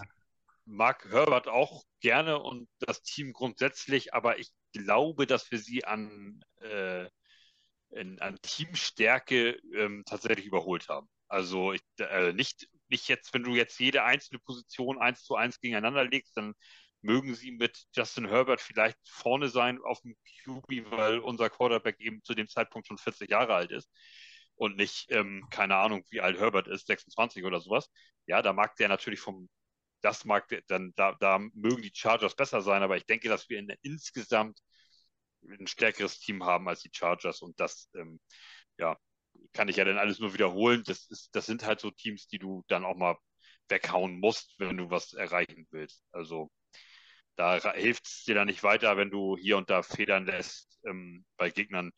mag Herbert auch gerne und das Team grundsätzlich, aber ich glaube, dass wir sie an, äh, in, an Teamstärke ähm, tatsächlich überholt haben. Also ich, äh, nicht, nicht jetzt, wenn du jetzt jede einzelne Position eins zu eins gegeneinander legst, dann mögen sie mit Justin Herbert vielleicht vorne sein auf dem QB, weil unser Quarterback eben zu dem Zeitpunkt schon 40 Jahre alt ist und nicht, ähm, keine Ahnung, wie alt Herbert ist, 26 oder sowas. Ja, da mag der natürlich vom, das mag der, dann, da, da mögen die Chargers besser sein, aber ich denke, dass wir in, insgesamt ein stärkeres Team haben als die Chargers und das, ähm, ja, kann ich ja dann alles nur wiederholen. Das ist, das sind halt so Teams, die du dann auch mal weghauen musst, wenn du was erreichen willst. Also da hilft es dir dann nicht weiter, wenn du hier und da federn lässt ähm, bei Gegnern.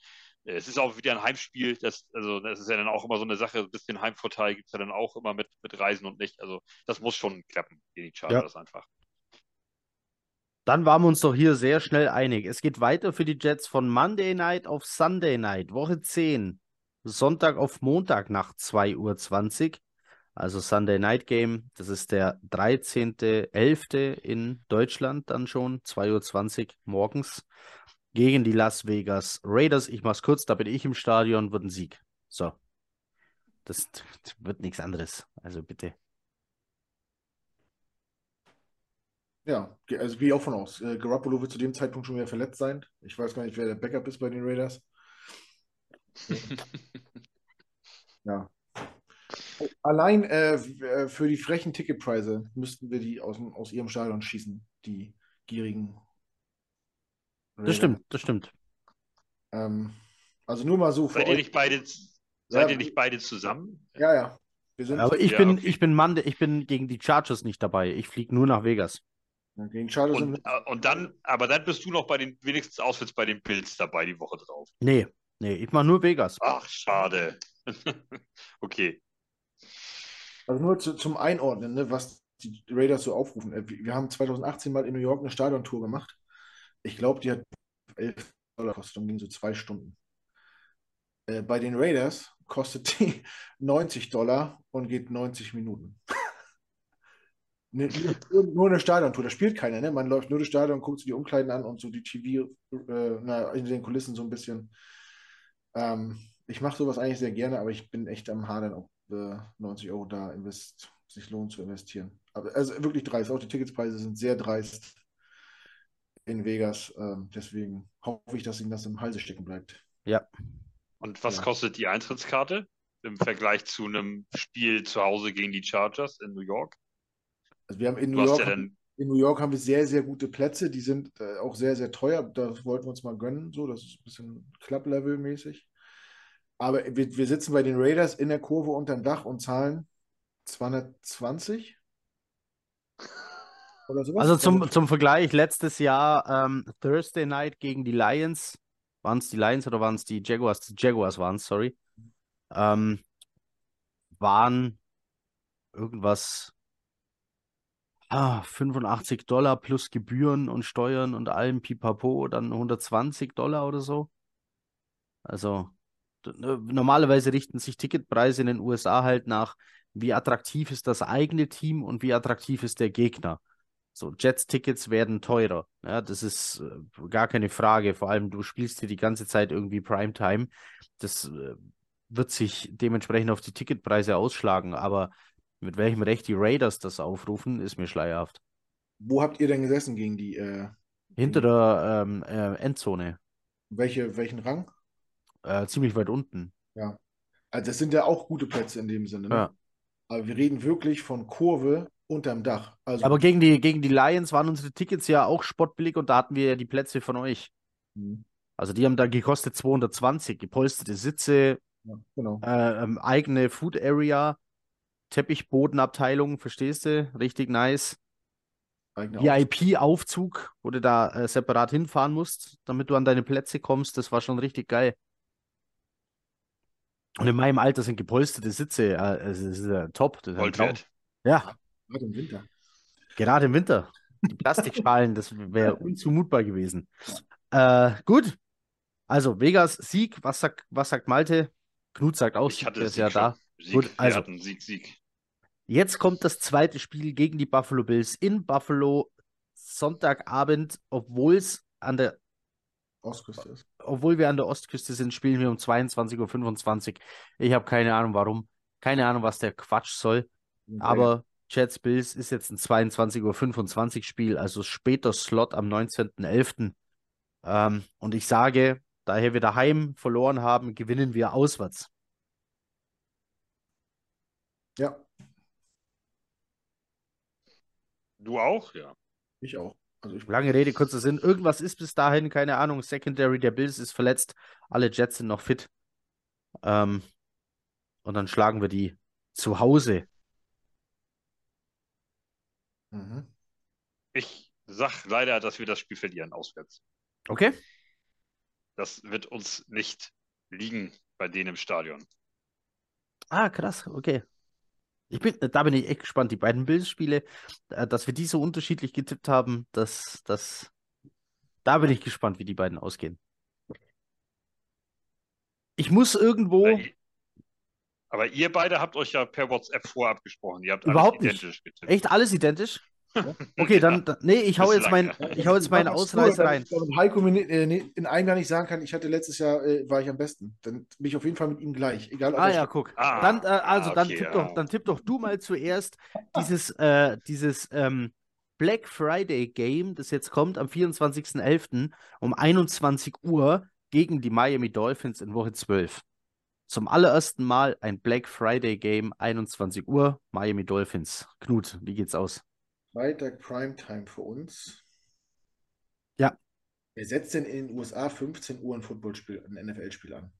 Es ist auch wieder ein Heimspiel, das, also das ist ja dann auch immer so eine Sache, ein bisschen Heimvorteil gibt es ja dann auch immer mit, mit Reisen und nicht. Also das muss schon klappen, gegen die Chargers ja. einfach. Dann waren wir uns doch hier sehr schnell einig. Es geht weiter für die Jets von Monday Night auf Sunday Night, Woche 10. Sonntag auf Montag nach 2.20 Uhr. Also Sunday Night Game. Das ist der 13.11. in Deutschland dann schon, 2.20 Uhr morgens. gegen die Las Vegas Raiders. Ich mach's kurz, da bin ich im Stadion, wird ein Sieg. So. Das, das wird nichts anderes. Also bitte. Ja, also gehe ich auch von aus. Äh, Garoppolo wird zu dem Zeitpunkt schon wieder verletzt sein. Ich weiß gar nicht, wer der Backup ist bei den Raiders. Ja. Allein äh, äh, für die frechen Ticketpreise müssten wir die aus, aus ihrem Stadion schießen, die gierigen Das Raider. stimmt, das stimmt. Ähm, also nur mal so Seid ihr nicht beide, seid Ja. ihr nicht beide zusammen? Ja, ja. Wir sind Aber ich Ja, bin, okay. ich bin Mann, ich bin gegen die Chargers nicht dabei. Ich fliege nur nach Vegas. Gegen Chargers Und, äh, und dann, aber dann bist du noch bei den, wenigstens auswärts bei den Bills dabei die Woche drauf. Nee, nee, ich mache nur Vegas. Ach, schade. okay. Also nur zu, zum Einordnen, ne, was die Raiders so aufrufen. Äh, Wir wir haben 2018 mal in New York eine Stadiontour gemacht. Ich glaube, die hat 11 Dollar gekostet und ging so zwei Stunden. Äh, bei den Raiders kostet die 90 Dollar und geht 90 Minuten. Ne- Nur, nur eine Stadiontour, da spielt keiner, ne? Man läuft nur das Stadion, guckt sich die Umkleiden an und so die TV äh, na, in den Kulissen so ein bisschen. Ähm, ich mache sowas eigentlich sehr gerne, aber ich bin echt am Hadern, ob äh, 90 Euro da invest sich lohnt zu investieren. Aber also wirklich dreist. Auch die Ticketspreise sind sehr dreist in Vegas. Ähm, deswegen hoffe ich, dass ihnen das im Halse stecken bleibt. Ja. Und was Ja. kostet die Eintrittskarte im Vergleich zu einem Spiel zu Hause gegen die Chargers in New York? Also wir haben in New York, ja in New York haben wir sehr, sehr gute Plätze. Die sind äh, auch sehr, sehr teuer. Das wollten wir uns mal gönnen. So, das ist ein bisschen Club-Level-mäßig. Aber wir, wir sitzen bei den Raiders in der Kurve unterm Dach und zahlen 220 oder sowas. Also zum, zum Vergleich, letztes Jahr ähm, Thursday Night gegen die Lions. Waren es die Lions oder waren es die Jaguars? Die Jaguars waren es, sorry. Ähm, waren irgendwas ah, 85 Dollar plus Gebühren und Steuern und allem Pipapo, dann 120 Dollar oder so. Also ne, normalerweise richten sich Ticketpreise in den USA halt nach, wie attraktiv ist das eigene Team und wie attraktiv ist der Gegner. So, Jets-Tickets werden teurer. Ja, das ist äh, gar keine Frage. Vor allem, du spielst hier die ganze Zeit irgendwie Primetime. Das äh, wird sich dementsprechend auf die Ticketpreise ausschlagen. Aber mit welchem Recht die Raiders das aufrufen, ist mir schleierhaft. Wo habt ihr denn gesessen gegen die? Äh, Hinter der ähm, äh, Endzone, welche, welchen Rang? äh, ziemlich weit unten. Also das sind ja auch gute Plätze in dem Sinne. Ne? Ja. Aber wir reden wirklich von Kurve unterm Dach. Also Aber gegen die, gegen die Lions waren unsere Tickets ja auch spottbillig und da hatten wir ja die Plätze von euch. Mhm. Also die haben da gekostet 220, gepolsterte Sitze, ja, genau. äh, ähm, eigene Food Area, Teppichbodenabteilung, verstehst du? Richtig nice. VIP-Aufzug, wo du da äh, separat hinfahren musst, damit du an deine Plätze kommst. Das war schon richtig geil. Und in meinem Alter sind gepolsterte Sitze, äh, es ist äh, top. Das Gold. Ja, Gerade im Winter. gerade im Winter. Die Plastikschalen, das wäre unzumutbar gewesen. Äh, gut. Also Vegas, Sieg. Was sagt, was sagt Malte? Knut sagt auch, Ich Sieg, hatte der ist Sieg ja schon. da. Sieg. Gut, Wir also. hatten Sieg, Sieg. Jetzt kommt das zweite Spiel gegen die Buffalo Bills in Buffalo. Sonntagabend, obwohl es an der, Ostküste ist. obwohl wir an der Ostküste sind, spielen wir um 22.25 Uhr. Ich habe keine Ahnung warum. Keine Ahnung, was der Quatsch soll. Aber Jets Bills ist jetzt ein 22.25 Uhr Spiel, also später Slot am 19.11. Ähm, und ich sage, daher wir daheim verloren haben, gewinnen wir auswärts. Ja, Du auch? Ja. ich auch. Also ich, Lange Rede, kurzer Sinn. Irgendwas ist bis dahin, keine Ahnung. Secondary der Bills ist verletzt. Alle Jets sind noch fit. Ähm, und dann schlagen wir die zu Hause. mhm. Ich sag leider, dass wir das Spiel verlieren auswärts. Okay? Das wird uns nicht liegen bei denen im Stadion. Ah, krass, okay. Ich bin, da bin ich echt gespannt. Die beiden Bills-Spiele, äh, dass wir die so unterschiedlich getippt haben, das, das, da bin ich gespannt, wie die beiden ausgehen. Ich muss irgendwo, Aber ihr beide habt euch ja per WhatsApp vorab gesprochen. Ihr habt alles Überhaupt nicht. identisch getippt. echt alles identisch? Okay, dann, dann nee, ich hau jetzt mein, ich hau jetzt meinen Ausreißer rein. Damit Heiko mir äh, in einem Jahr nicht sagen kann, ich hatte letztes Jahr, äh, war ich am besten. Dann bin ich auf jeden Fall mit ihm gleich. Egal, ah ja, guck. Ah, dann, äh, also ah, dann, tipp ja. doch, dann tipp doch du mal zuerst dieses, äh, dieses ähm, Black Friday Game, das jetzt kommt am 24.11. um 21 Uhr gegen die Miami Dolphins in Woche 12. Zum allerersten Mal ein Black Friday Game, 21 Uhr, Miami Dolphins. Knut, wie geht's aus? Freitag Primetime für uns. Ja. Wer setzt denn in den USA 15 Uhr ein Footballspiel, ein NFL-Spiel an?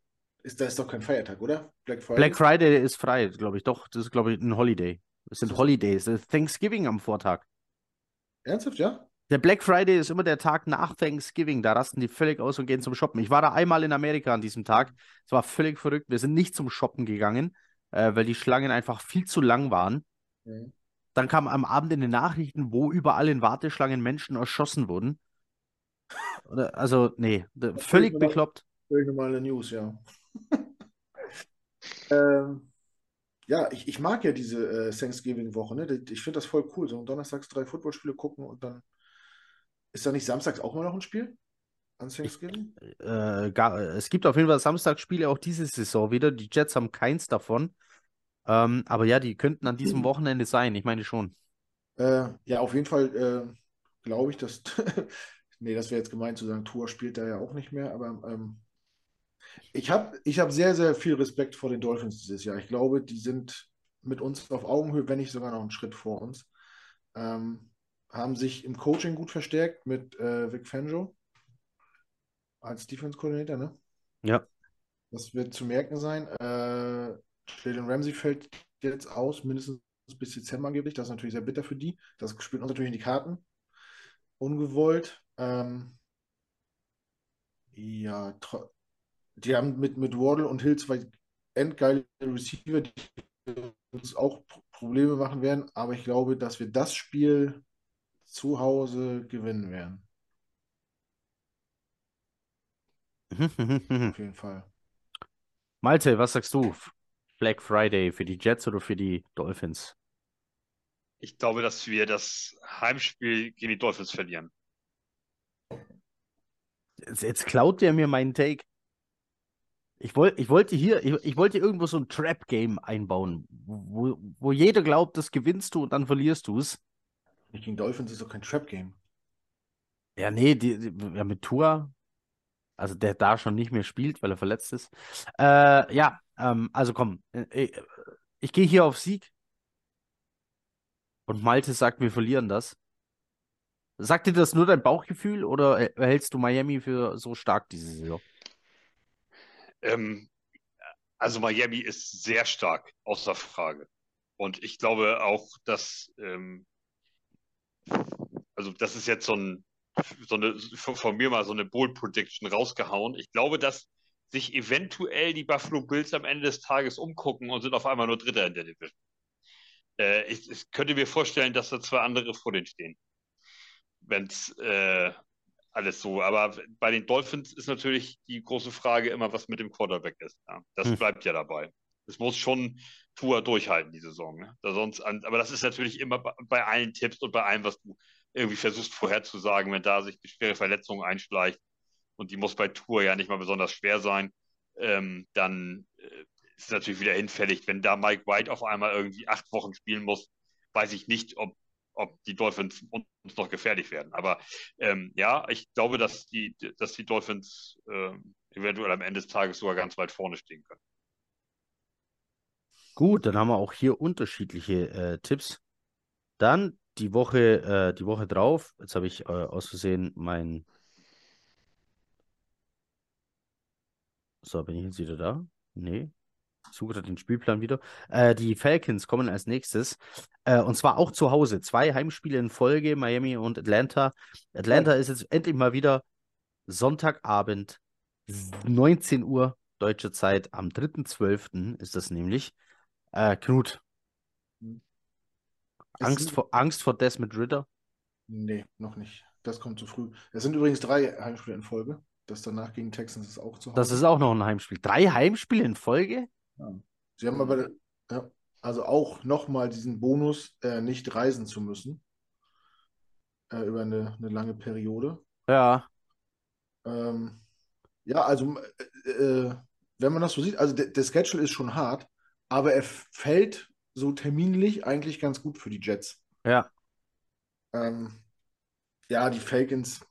Ist, das ist doch kein Feiertag, oder? Black Friday? Black Friday ist frei, glaube ich. Doch, das ist, glaube ich, ein Holiday. Es sind Holidays. Thanksgiving am Vortag. Ernsthaft, ja? Der Black Friday ist immer der Tag nach Thanksgiving. Da rasten die völlig aus und gehen zum Shoppen. Ich war da einmal in Amerika an diesem Tag. Es war völlig verrückt. Wir sind nicht zum Shoppen gegangen, äh, weil die Schlangen einfach viel zu lang waren. Mhm. Dann kam am Abend in den Nachrichten, wo überall in Warteschlangen Menschen erschossen wurden. Also, nee, völlig bekloppt. Völlig normale News, ja. ähm, ja, ich, ich mag ja diese äh, Thanksgiving-Woche. Ne? Ich finde das voll cool. So donnerstags drei Footballspiele gucken und dann. Ist da nicht samstags auch immer noch ein Spiel? An Thanksgiving? Äh, gar, es gibt auf jeden Fall Samstagsspiele auch diese Saison wieder. Die Jets haben keins davon. Ähm, aber ja, die könnten an diesem Wochenende sein. Ich meine schon. Äh, ja, auf jeden Fall äh, glaube ich, dass. nee, das wäre jetzt gemeint zu sagen, Tour spielt da ja auch nicht mehr. Aber ähm, ich habe ich hab sehr, sehr viel Respekt vor den Dolphins dieses Jahr. Ich glaube, die sind mit uns auf Augenhöhe, wenn nicht sogar noch einen Schritt vor uns. Ähm, haben sich im Coaching gut verstärkt mit äh, Vic Fangio als Defense-Koordinator, ne? Ja. Das wird zu merken sein. Äh, Jalen Ramsey fällt jetzt aus, mindestens bis Dezember angeblich. Das ist natürlich sehr bitter für die. Das spielt uns natürlich in die Karten. Ungewollt. Ähm, ja, die haben mit, mit Wardle und Hill zwei endgeile Receiver, die uns auch Probleme machen werden. Aber ich glaube, dass wir das Spiel zu Hause gewinnen werden. Auf jeden Fall. Malte, was sagst du? Black Friday für die Jets oder für die Dolphins? Ich glaube, dass wir das Heimspiel gegen die Dolphins verlieren. Jetzt, jetzt klaut der mir meinen Take. Ich, wollt, ich wollte hier, ich, ich wollte irgendwo so ein Trap-Game einbauen, wo, wo jeder glaubt, das gewinnst du und dann verlierst du es. Gegen Dolphins ist doch kein Trap-Game. Ja, nee, die, die, ja, mit Tour, also der da schon nicht mehr spielt, weil er verletzt ist. Äh, ja, ähm, also komm, äh, ich, ich gehe hier auf Sieg. Und Malte sagt, wir verlieren das. Sagt dir das nur dein Bauchgefühl oder hältst du Miami für so stark diese Saison? Ähm, also Miami ist sehr stark, außer Frage. Und ich glaube auch, dass, ähm, also das ist jetzt so, ein, so eine, von mir mal so eine Bold Prediction rausgehauen. Ich glaube, dass sich eventuell die Buffalo Bills am Ende des Tages umgucken und sind auf einmal nur Dritter in der Division. Äh, ich, ich, könnte mir vorstellen, dass da zwei andere vor denen stehen. Wenn es äh, alles so. Aber bei den Dolphins ist natürlich die große Frage immer, was mit dem Quarterback ist. Ja. Das hm. bleibt ja dabei. Es muss schon Tour durchhalten, die Saison. Ne? Da sonst an, aber das ist natürlich immer bei, bei allen Tipps und bei allem, was du irgendwie versuchst vorherzusagen, wenn da sich eine schwere Verletzung einschleicht, und die muss bei Tour ja nicht mal besonders schwer sein, ähm, dann äh, ist es natürlich wieder hinfällig. Wenn da Mike White auf einmal irgendwie acht Wochen spielen muss, weiß ich nicht, ob, ob die Dolphins uns noch gefährlich werden. Aber ähm, ja, ich glaube, dass die, dass die Dolphins äh, eventuell am Ende des Tages sogar ganz weit vorne stehen können. Gut, dann haben wir auch hier unterschiedliche äh, Tipps. Dann die Woche, äh, die Woche drauf, jetzt habe ich äh, aus Versehen mein So, bin ich jetzt wieder da? Nee. Ich suche den Spielplan wieder. Äh, die Falcons kommen als nächstes. Äh, und zwar auch zu Hause. Zwei Heimspiele in Folge, Miami und Atlanta. Atlanta oh. ist jetzt endlich mal wieder Sonntagabend, 19 Uhr deutsche Zeit. Am 3.12. ist das nämlich. Äh, Knut. Angst vor, Angst vor Desmond Ritter? Nee, noch nicht. Das kommt zu früh. Es sind übrigens drei Heimspiele in Folge. Das danach gegen Texans ist auch zu Hause. Das ist auch noch ein Heimspiel. Drei Heimspiele in Folge? Ja. Sie haben aber ja, also auch nochmal diesen Bonus, äh, nicht reisen zu müssen. äh, über eine, eine lange Periode. Ja. Ähm, ja, also äh, äh, wenn man das so sieht, also der, der Schedule ist schon hart, aber er fällt so terminlich eigentlich ganz gut für die Jets. Ja. Ähm, ja, die Falcons,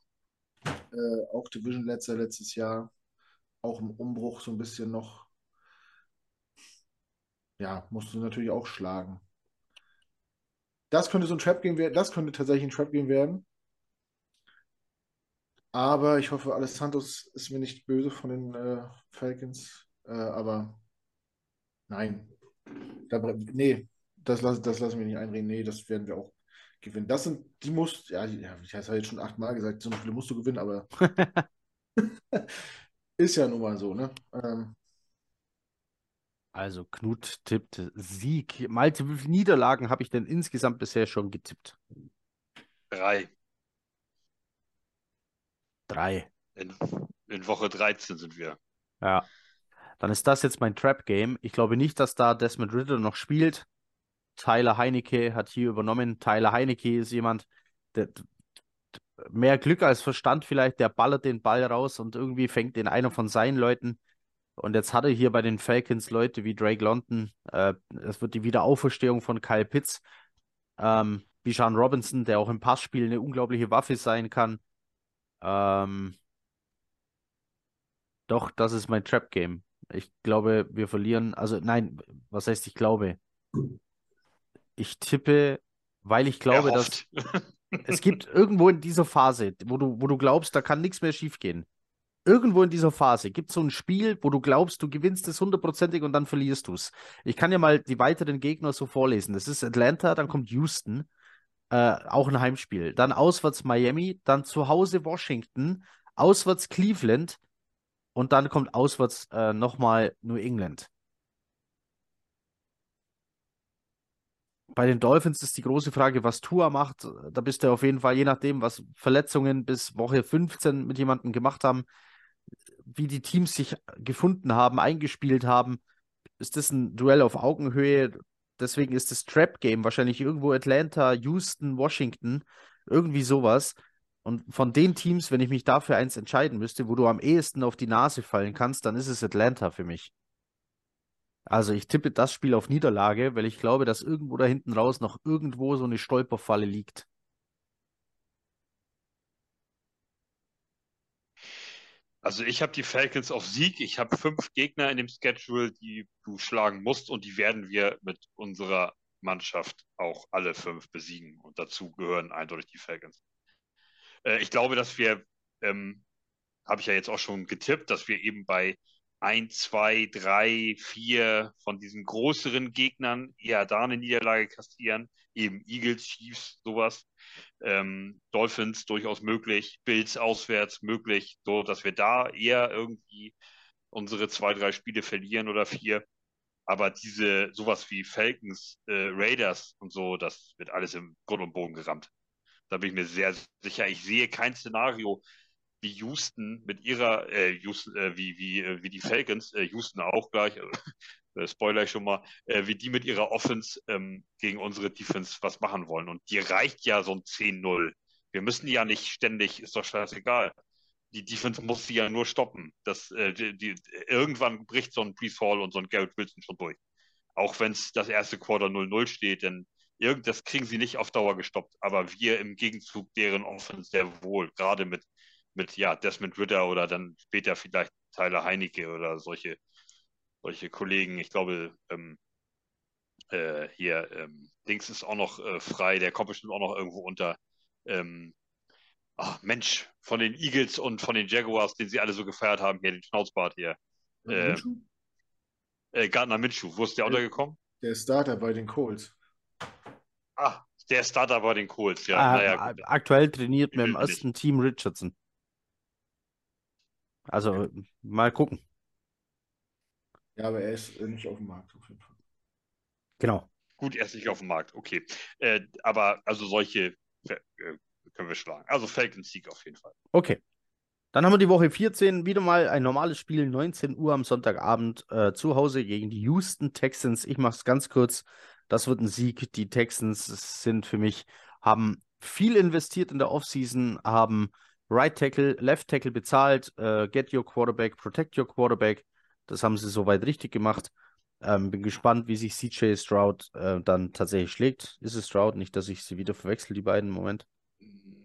äh, auch Division letzter letztes Jahr, auch im Umbruch so ein bisschen noch. Ja, musst du natürlich auch schlagen. Das könnte so ein Trap-Game werden, das könnte tatsächlich ein Trap-Game werden. Aber ich hoffe, Alessandro ist mir nicht böse von den äh, Falcons. Äh, aber nein. Da, nee, das, lass, das lassen wir nicht einreden. Nee, das werden wir auch gewinnen. Das sind, die musst, ja, ich habe ja jetzt schon achtmal gesagt, so viele musst du gewinnen, aber ist ja nun mal so, ne? Ähm, also Knut tippt Sieg. Malte, wie viele Niederlagen habe ich denn insgesamt bisher schon getippt? Drei. Drei. In, in Woche 13 sind wir. Ja. Dann ist das jetzt mein Trap-Game. Ich glaube nicht, dass da Desmond Ritter noch spielt. Tyler Heinecke hat hier übernommen. Tyler Heinecke ist jemand, der mehr Glück als Verstand vielleicht, der ballert den Ball raus und irgendwie fängt den einer von seinen Leuten. Und jetzt hat er hier bei den Falcons Leute wie Drake London. Äh, es wird die Wiederauferstehung von Kyle Pitts. Ähm, Bijan Robinson, der auch im Passspiel eine unglaubliche Waffe sein kann. Ähm, doch, das ist mein Trap-Game. Ich glaube, wir verlieren. Also, nein, was heißt, ich glaube? Ich tippe, weil ich glaube, dass es gibt irgendwo in dieser Phase, wo du, wo du glaubst, da kann nichts mehr schiefgehen. Irgendwo in dieser Phase gibt es so ein Spiel, wo du glaubst, du gewinnst es hundertprozentig und dann verlierst du es. Ich kann ja mal die weiteren Gegner so vorlesen. Das ist Atlanta, dann kommt Houston, äh, auch ein Heimspiel. Dann auswärts Miami, dann zu Hause Washington, auswärts Cleveland und dann kommt auswärts äh, nochmal New England. Bei den Dolphins ist die große Frage, was Tua macht. Da bist du auf jeden Fall, je nachdem, was Verletzungen bis Woche 15 mit jemandem gemacht haben, wie die Teams sich gefunden haben, eingespielt haben, ist das ein Duell auf Augenhöhe. Deswegen ist das Trap-Game wahrscheinlich irgendwo Atlanta, Houston, Washington, irgendwie sowas. Und von den Teams, wenn ich mich dafür eins entscheiden müsste, wo du am ehesten auf die Nase fallen kannst, dann ist es Atlanta für mich. Also ich tippe das Spiel auf Niederlage, weil ich glaube, dass irgendwo da hinten raus noch irgendwo so eine Stolperfalle liegt. Also ich habe die Falcons auf Sieg. Ich habe fünf Gegner in dem Schedule, die du schlagen musst und die werden wir mit unserer Mannschaft auch alle fünf besiegen. Und dazu gehören eindeutig die Falcons. Äh, ich glaube, dass wir, ähm, habe ich ja jetzt auch schon getippt, dass wir eben bei ein, zwei, drei, vier von diesen größeren Gegnern eher da eine Niederlage kassieren. Eben Eagles, Chiefs, sowas. Ähm, Dolphins durchaus möglich, Bills auswärts möglich, so dass wir da eher irgendwie unsere zwei, drei Spiele verlieren oder vier. Aber diese, sowas wie Falcons, äh, Raiders und so, das wird alles im Grund und Boden gerammt. Da bin ich mir sehr sicher. Ich sehe kein Szenario, wie Houston mit ihrer, äh, Houston, äh, wie, wie, äh, wie die Falcons, äh, Houston auch gleich, äh, Spoiler schon mal, äh, wie die mit ihrer Offense ähm, gegen unsere Defense was machen wollen. Und die reicht ja so ein 10-0. Wir müssen ja nicht ständig, ist doch scheißegal. Die Defense muss sie ja nur stoppen. Das, äh, die, die, irgendwann bricht so ein Brees Hall und so ein Garrett Wilson schon durch. Auch wenn es das erste Quarter 0-0 steht, denn irgend, das kriegen sie nicht auf Dauer gestoppt. Aber wir im Gegenzug deren Offense sehr wohl, gerade mit mit ja, Desmond Ritter oder dann später vielleicht Tyler Heinecke oder solche, solche Kollegen. Ich glaube, ähm, äh, hier, ähm, Dings ist auch noch äh, frei, der kommt bestimmt auch noch irgendwo unter. Ähm, ach, Mensch, von den Eagles und von den Jaguars, den sie alle so gefeiert haben, hier den Schnauzbart hier. Äh, äh, Gardner Minshew, wo ist der, der untergekommen? Der Starter bei den Colts. Ah, der Starter bei den Colts, ja. Ah, naja, aktuell trainiert mit dem ersten Team Richardson. Also mal gucken. Ja, aber er ist nicht auf dem Markt auf jeden Fall. Genau. Gut, er ist nicht auf dem Markt, okay. Äh, aber also solche äh, können wir schlagen. Also Falcons Sieg auf jeden Fall. Okay. Dann haben wir die Woche 14 wieder mal ein normales Spiel, 19 Uhr am Sonntagabend äh, zu Hause gegen die Houston Texans. Ich mache es ganz kurz. Das wird ein Sieg. Die Texans sind für mich, haben viel investiert in der Offseason, haben Right Tackle, Left Tackle bezahlt, äh, Get Your Quarterback, Protect Your Quarterback. Das haben sie soweit richtig gemacht. Ähm, bin gespannt, wie sich CJ Stroud äh, dann tatsächlich schlägt. Ist es Stroud? Nicht, dass ich sie wieder verwechsel, die beiden. Moment.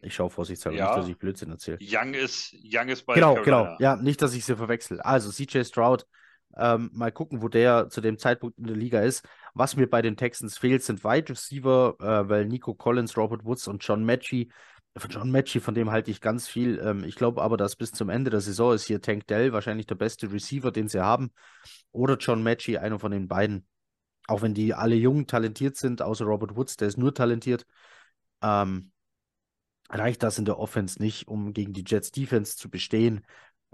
Ich schaue vorsichtshalber, Ja. nicht, dass ich Blödsinn erzähle. Young ist, Young ist bei Genau, Carolina. genau. Ja, nicht, dass ich sie verwechsel. Also CJ Stroud, ähm, mal gucken, wo der zu dem Zeitpunkt in der Liga ist. Was mir bei den Texans fehlt, sind Wide Receiver, äh, weil Nico Collins, Robert Woods und John Matchy, von John Matchy, von dem halte ich ganz viel. Ähm, ich glaube aber, dass bis zum Ende der Saison ist hier Tank Dell wahrscheinlich der beste Receiver, den sie haben. Oder John Matchy, einer von den beiden. Auch wenn die alle jung talentiert sind, außer Robert Woods, der ist nur talentiert. Ähm, reicht das in der Offense nicht, um gegen die Jets Defense zu bestehen.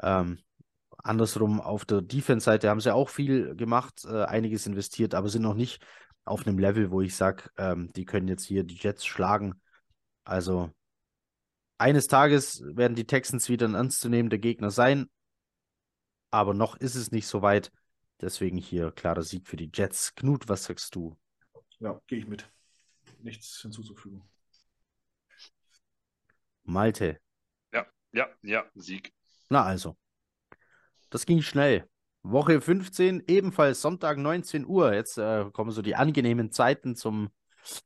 Ähm, andersrum auf der Defense-Seite haben sie auch viel gemacht, äh, einiges investiert, aber sind noch nicht auf einem Level, wo ich sage, ähm, die können jetzt hier die Jets schlagen. Also eines Tages werden die Texans wieder ein ernstzunehmender Gegner sein, aber noch ist es nicht so weit. Deswegen hier klarer Sieg für die Jets. Knut, was sagst du? Ja, gehe ich mit. Nichts hinzuzufügen. Malte. Ja, ja, Sieg. Na also. Das ging schnell. Woche 15, ebenfalls Sonntag 19 Uhr. Jetzt äh, kommen so die angenehmen Zeiten zum,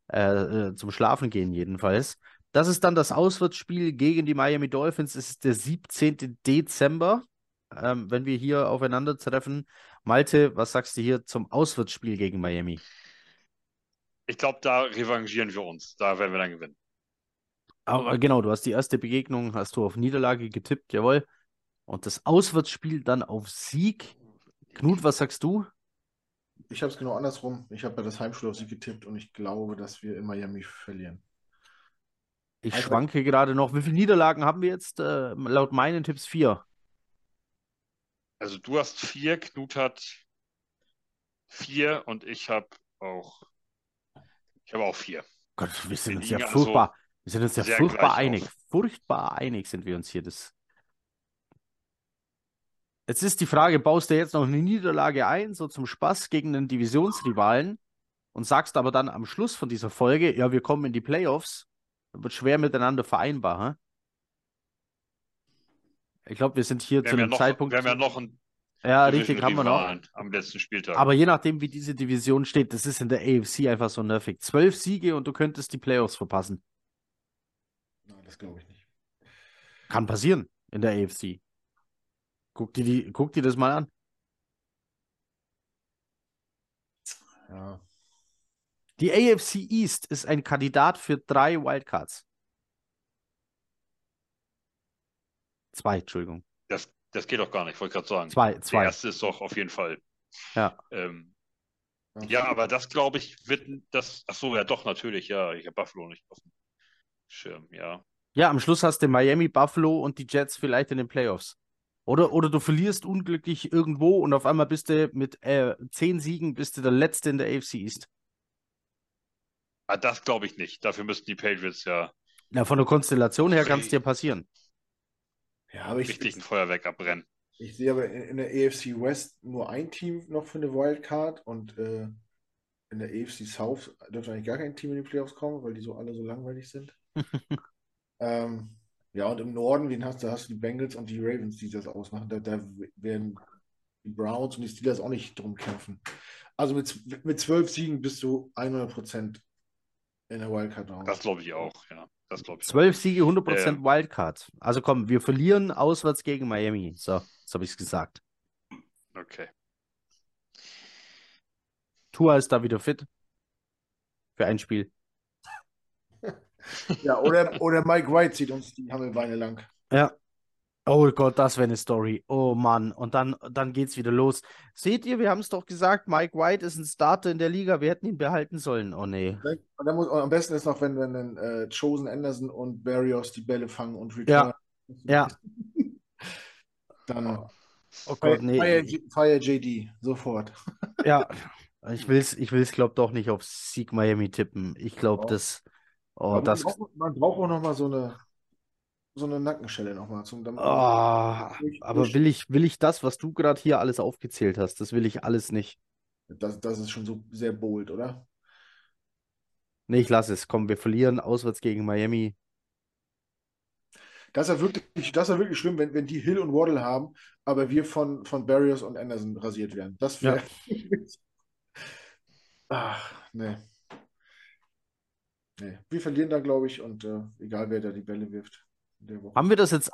äh, äh, zum Schlafen gehen jedenfalls. Das ist dann das Auswärtsspiel gegen die Miami Dolphins. Es ist der 17. Dezember, ähm, wenn wir hier aufeinandertreffen. Malte, was sagst du hier zum Auswärtsspiel gegen Miami? Ich glaube, da revanchieren wir uns. Da werden wir dann gewinnen. Aber genau, du hast die erste Begegnung, hast du auf Niederlage getippt, jawohl. Und das Auswärtsspiel dann auf Sieg. Knut, was sagst du? Ich habe es genau andersrum. Ich habe ja das Heimspiel auf sie getippt und ich glaube, dass wir in Miami verlieren. Ich Also- schwanke gerade noch. Wie viele Niederlagen haben wir jetzt? Äh, laut meinen Tipps vier. Also du hast vier, Knut hat vier und ich habe auch, ich habe auch vier. Gott, wir sind Wir uns ja also furchtbar. Wir sind uns ja sehr furchtbar einig. auf. Furchtbar einig sind wir uns hier. Das... Jetzt ist die Frage, baust du jetzt noch eine Niederlage ein, so zum Spaß gegen einen Divisionsrivalen und sagst aber dann am Schluss von dieser Folge, ja, wir kommen in die Playoffs, dann wird schwer miteinander vereinbar. Hä? Ich glaube, wir sind hier Wir zu haben ja einem noch, Zeitpunkt. wir haben ja noch einen ja, richtig, haben wir noch. Am letzten Spieltag. Aber je nachdem, wie diese Division steht, das ist in der AFC einfach so nervig. Zwölf Siege und du könntest die Playoffs verpassen. Nein, das glaube ich nicht. Kann passieren in der AFC. Guck dir, die, guck dir das mal an. Ja. Die AFC East ist ein Kandidat für drei Wildcards. Zwei, Entschuldigung. das, das geht doch gar nicht, ich wollte gerade sagen. Zwei, Der zwei. erste ist doch auf jeden Fall. Ja. Ähm, ja, aber das glaube ich wird das. Ach so, ja doch, natürlich, ja. Ich habe Buffalo nicht auf dem Schirm, ja. Ja, am Schluss hast du Miami, Buffalo und die Jets vielleicht in den Playoffs. Oder, oder du verlierst unglücklich irgendwo und auf einmal bist du mit äh, zehn Siegen bist du der Letzte in der AFC East. Ah, das glaube ich nicht. Dafür müssten die Patriots ja Na, von der Konstellation her kann es dir passieren. Ja, aber ich, richtig ein Feuerwerk abbrennen. ich sehe aber in, in der AFC West nur ein Team noch für eine Wildcard und äh, in der AFC South dürfte eigentlich gar kein Team in die Playoffs kommen, weil die so alle so langweilig sind. ähm, ja, und im Norden, wen hast du? Da hast du die Bengals und die Ravens, die das ausmachen. Da, da werden die Browns und die Steelers auch nicht drum kämpfen. Also mit, mit zwölf Siegen bist du 100% in der Wildcard raus. Das glaube ich auch, ja. Das glaube ich. Zwölf Siege, 100% Ja. Wildcard. Also komm, wir verlieren auswärts gegen Miami. So, jetzt habe ich es gesagt. auch. Okay. Tua ist da wieder fit. Für ein Spiel. Ja, oder, oder Mike White zieht uns die Hammelbeine lang. Ja. Oh Gott, das wäre eine Story. Oh Mann. Und dann, dann geht's wieder los. Seht ihr, wir haben es doch gesagt, Mike White ist ein Starter in der Liga. Wir hätten ihn behalten sollen. Oh nee. Und dann muss, und am besten ist noch, wenn, wenn dann äh, Chosen Anderson und Barrios die Bälle fangen und Ja. return. Ja. Dann Oh fire, Gott, nee. fire, fire JD, sofort. Ja. Ich will's, ich will's, glaub doch nicht auf Sieg Miami tippen. Ich glaube, Doch. das. Oh, Aber das. man, braucht, man braucht auch noch mal so eine, so eine Nackenschelle noch mal. Zum, Oh, aber will ich, will ich das, was du gerade hier alles aufgezählt hast, das will ich alles nicht. das, das ist schon so sehr bold, oder? Nee, ich lasse es. Komm, wir verlieren auswärts gegen Miami. Das ist ja wirklich, das ist ja wirklich schlimm, wenn, wenn die Hill und Waddle haben, aber wir von, von Barrios und Anderson rasiert werden. Das wäre. Ach, nee. Nee. Wir verlieren da, glaube ich, und äh, egal wer da die Bälle wirft. in der Woche. Haben wir das jetzt?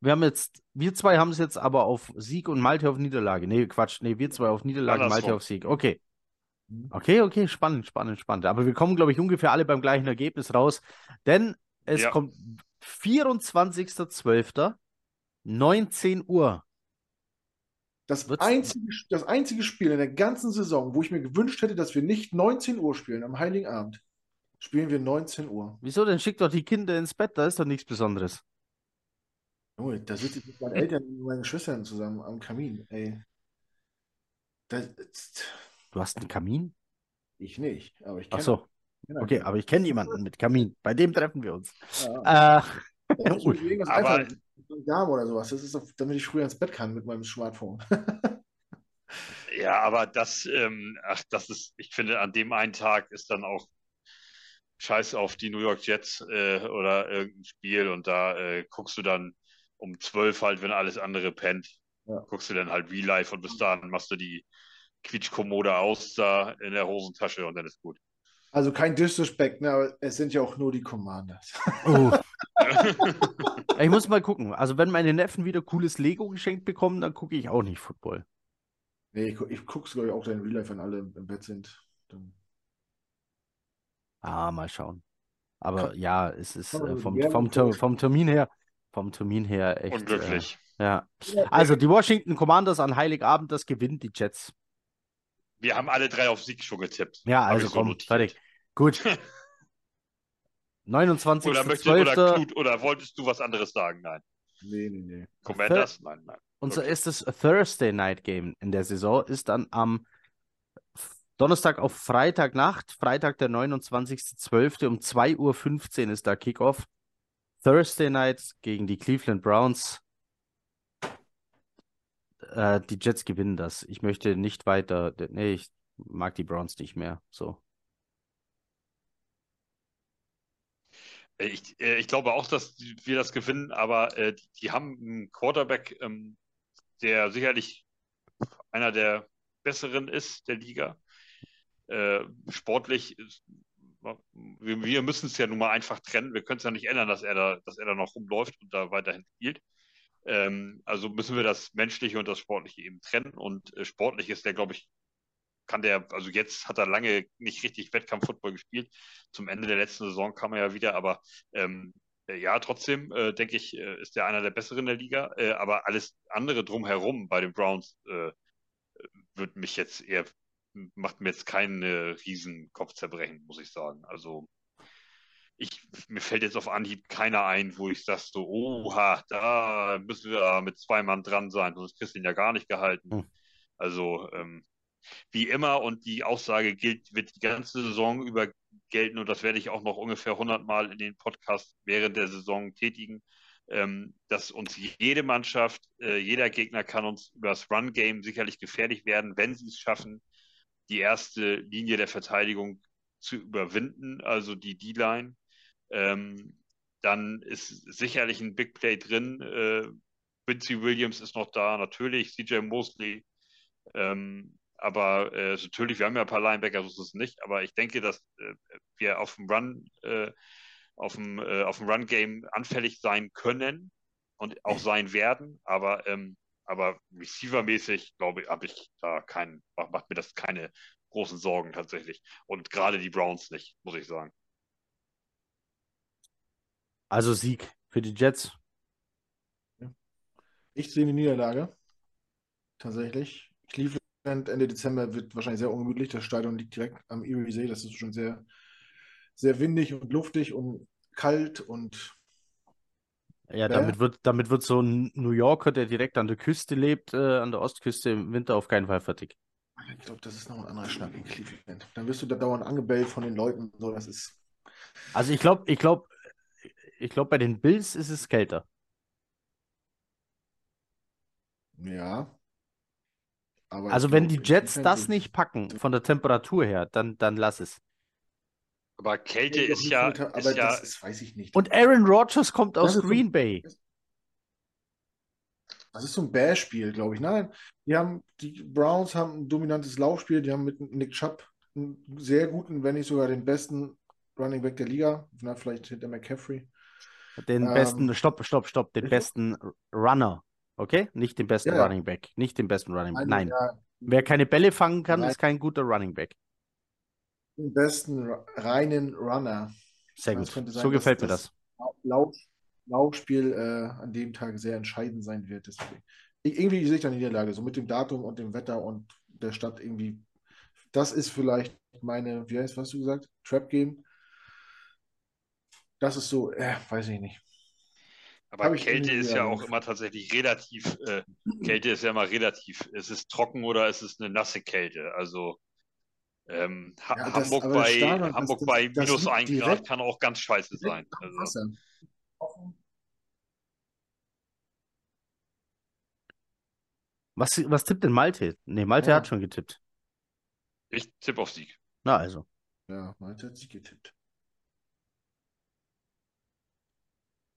Wir haben jetzt, wir zwei haben es jetzt aber auf Sieg und Malte auf Niederlage. Nee, Quatsch. Nee, wir zwei auf Niederlage, Malte Andersrum. auf Sieg. Okay. Mhm. Okay, okay, spannend, spannend, spannend. Aber wir kommen, glaube ich, ungefähr alle beim gleichen Ergebnis raus. Denn es Ja. kommt 24.12. 19 Uhr. Das Wird's- einzige, das einzige Spiel in der ganzen Saison, wo ich mir gewünscht hätte, dass wir nicht 19 Uhr spielen, am Heiligen Abend, spielen wir 19 Uhr. Wieso denn? Schickt doch die Kinder ins Bett, da ist doch nichts Besonderes. Junge, da sitze ich mit meinen Eltern und meinen Schwestern zusammen am Kamin, ey. Das, Du hast einen Kamin? ich nicht, aber ich Ach kenne so, kenn okay, aber ich kenne jemanden mit Kamin. Bei dem treffen wir uns. Ja, Äh, muss ich aber- einfallen. So ein Darm oder sowas. Das ist doch, damit ich früher ins Bett kann mit meinem Smartphone. Ja, aber das, ähm, ach, das ist, ich finde, an dem einen Tag ist dann auch Scheiß auf die New York Jets äh, oder irgendein Spiel und da äh, guckst du dann um zwölf halt, wenn alles andere pennt, Ja. guckst du dann halt Real Life und bis dahin machst du die Quietschkommode aus da in der Hosentasche und dann ist gut. Also kein Disrespect, ne, aber es sind ja auch nur die Commanders. oh. Ich muss mal gucken. Also, wenn meine Neffen wieder cooles Lego geschenkt bekommen, dann gucke ich auch nicht Football. Nee, ich, gu- ich gucke es, glaube ich, auch dann in Real Life, wenn alle im, im Bett sind. Dann, Ah, mal schauen. Aber ja, es ist äh, vom, vom, Ter- vorstellen. vom Termin her, vom Termin her echt. Unglücklich. Äh, ja. Also, die Washington Commanders an Heiligabend, das gewinnt die Jets. Wir haben alle drei auf Sieg schon getippt. Ja, also komm, notiert. fertig. Gut. Oder, möchtest, oder, 29.12. Knut, oder wolltest du was anderes sagen? Nein. nee, nee, nee. Commanders? Nein, nein. Unser Okay. erstes Thursday Night Game in der Saison ist dann am Donnerstag auf Freitagnacht, Freitag der 29.12. um 2.15 Uhr ist da Kickoff. Thursday Night gegen die Cleveland Browns. Äh, die Jets gewinnen das. Ich möchte nicht weiter. Nee, ich mag die Browns nicht mehr. So. Äh, Ich, äh, ich glaube auch, dass wir das gewinnen, aber äh, die, die haben einen Quarterback, ähm, der sicherlich einer der besseren ist der Liga. Äh, sportlich, wir, müssen es ja nun mal einfach trennen. Wir können es ja nicht ändern, dass er da, dass er da noch rumläuft und da weiterhin spielt. Ähm, also müssen wir das Menschliche und das Sportliche eben trennen. Und äh, sportlich ist der, glaube ich, kann der, also jetzt hat er lange nicht richtig Wettkampf-Football gespielt. Zum Ende der letzten Saison kam er ja wieder, aber ähm, äh, ja, trotzdem äh, denke ich, äh, ist er einer der besseren der Liga. Äh, aber alles andere drumherum bei den Browns äh, wird mich jetzt eher, macht mir jetzt keinen äh, riesen Kopfzerbrechen, muss ich sagen. Also ich, mir fällt jetzt auf Anhieb keiner ein, wo ich sage so, oha, da müssen wir mit zwei Mann dran sein, sonst kriegst du ihn ja gar nicht gehalten. Hm. Also ähm, wie immer und die Aussage gilt, wird die ganze Saison über gelten und das werde ich auch noch ungefähr 100 Mal in den Podcast während der Saison tätigen, ähm, dass uns jede Mannschaft, äh, jeder Gegner kann uns über das Run-Game sicherlich gefährlich werden, wenn sie es schaffen, die erste Linie der Verteidigung zu überwinden, also die D-Line. Ähm, dann ist sicherlich ein Big Play drin. Äh, Quincy Williams ist noch da, natürlich, CJ Mosley. Ähm, aber äh, natürlich, wir haben ja ein paar Linebacker, so ist es nicht. Aber ich denke, dass äh, wir auf dem Run, äh, auf dem, äh, auf dem Run-Game anfällig sein können und auch sein werden. Aber, ähm, aber Receiver-mäßig, glaube ich, habe ich da keinen, macht, macht mir das keine großen Sorgen tatsächlich. Und gerade die Browns nicht, muss ich sagen. Also Sieg für die Jets. Ich sehe eine Niederlage. Tatsächlich. Cleveland Ende Dezember wird wahrscheinlich sehr ungemütlich. Das Stadion liegt direkt am Erie See. Das ist schon sehr, sehr windig und luftig und kalt und Ja, damit wird, damit wird so ein New Yorker, der direkt an der Küste lebt, äh, an der Ostküste im Winter auf keinen Fall fertig. ich glaube, das ist noch ein anderer Schnack in Cleveland. Dann wirst du da dauernd angebellt von den Leuten. So, das ist. Also ich glaube, ich glaube, ich glaube, bei den Bills ist es kälter. Ja. Also wenn die Jets das nicht packen, von der Temperatur her, dann, dann lass es. Aber Kälte Ja, ist ja, aber ist ja das ist, weiß ich nicht. Und Aaron Rodgers kommt aus ist so- Green Bay. Das ist so ein Bärspiel, glaube ich. Nein, die haben, die Browns haben ein dominantes Laufspiel. Die haben mit Nick Chubb einen sehr guten, wenn nicht sogar den besten Running Back der Liga. Na, vielleicht hinter McCaffrey. Den Ähm, besten, stopp, stopp, stopp, den besten Runner. Okay? Nicht den besten Ja, ja. Running Back. Nicht den besten Running Back. Nein. ja, Wer keine Bälle fangen kann, Nein. ist kein guter Running Back. Den besten reinen Runner. Sehr gut. So sein, dass gefällt mir das- das. Lauf, Laufspiel äh, an dem Tag sehr entscheidend sein wird. Deswegen. Ich, irgendwie sehe ich da eine Niederlage, so mit dem Datum und dem Wetter und der Stadt irgendwie. Das ist vielleicht meine, wie heißt, was hast du gesagt? Trap Game. Das ist so, äh, weiß ich nicht. Aber Hab ich Kälte ist ja auch immer tatsächlich relativ, äh, Kälte ist ja immer relativ. Es ist trocken oder es ist eine nasse Kälte. Also ähm, ha Ja, Hamburg aber das bei, Stadion, Hamburg das- bei minus liegt 1 Grad direkt- kann auch ganz scheiße sein. Also. Was, was tippt denn Malte? Nee, Malte Ja. hat schon getippt. ich tippe auf Sieg. Na also. Ja, Malte hat sich getippt.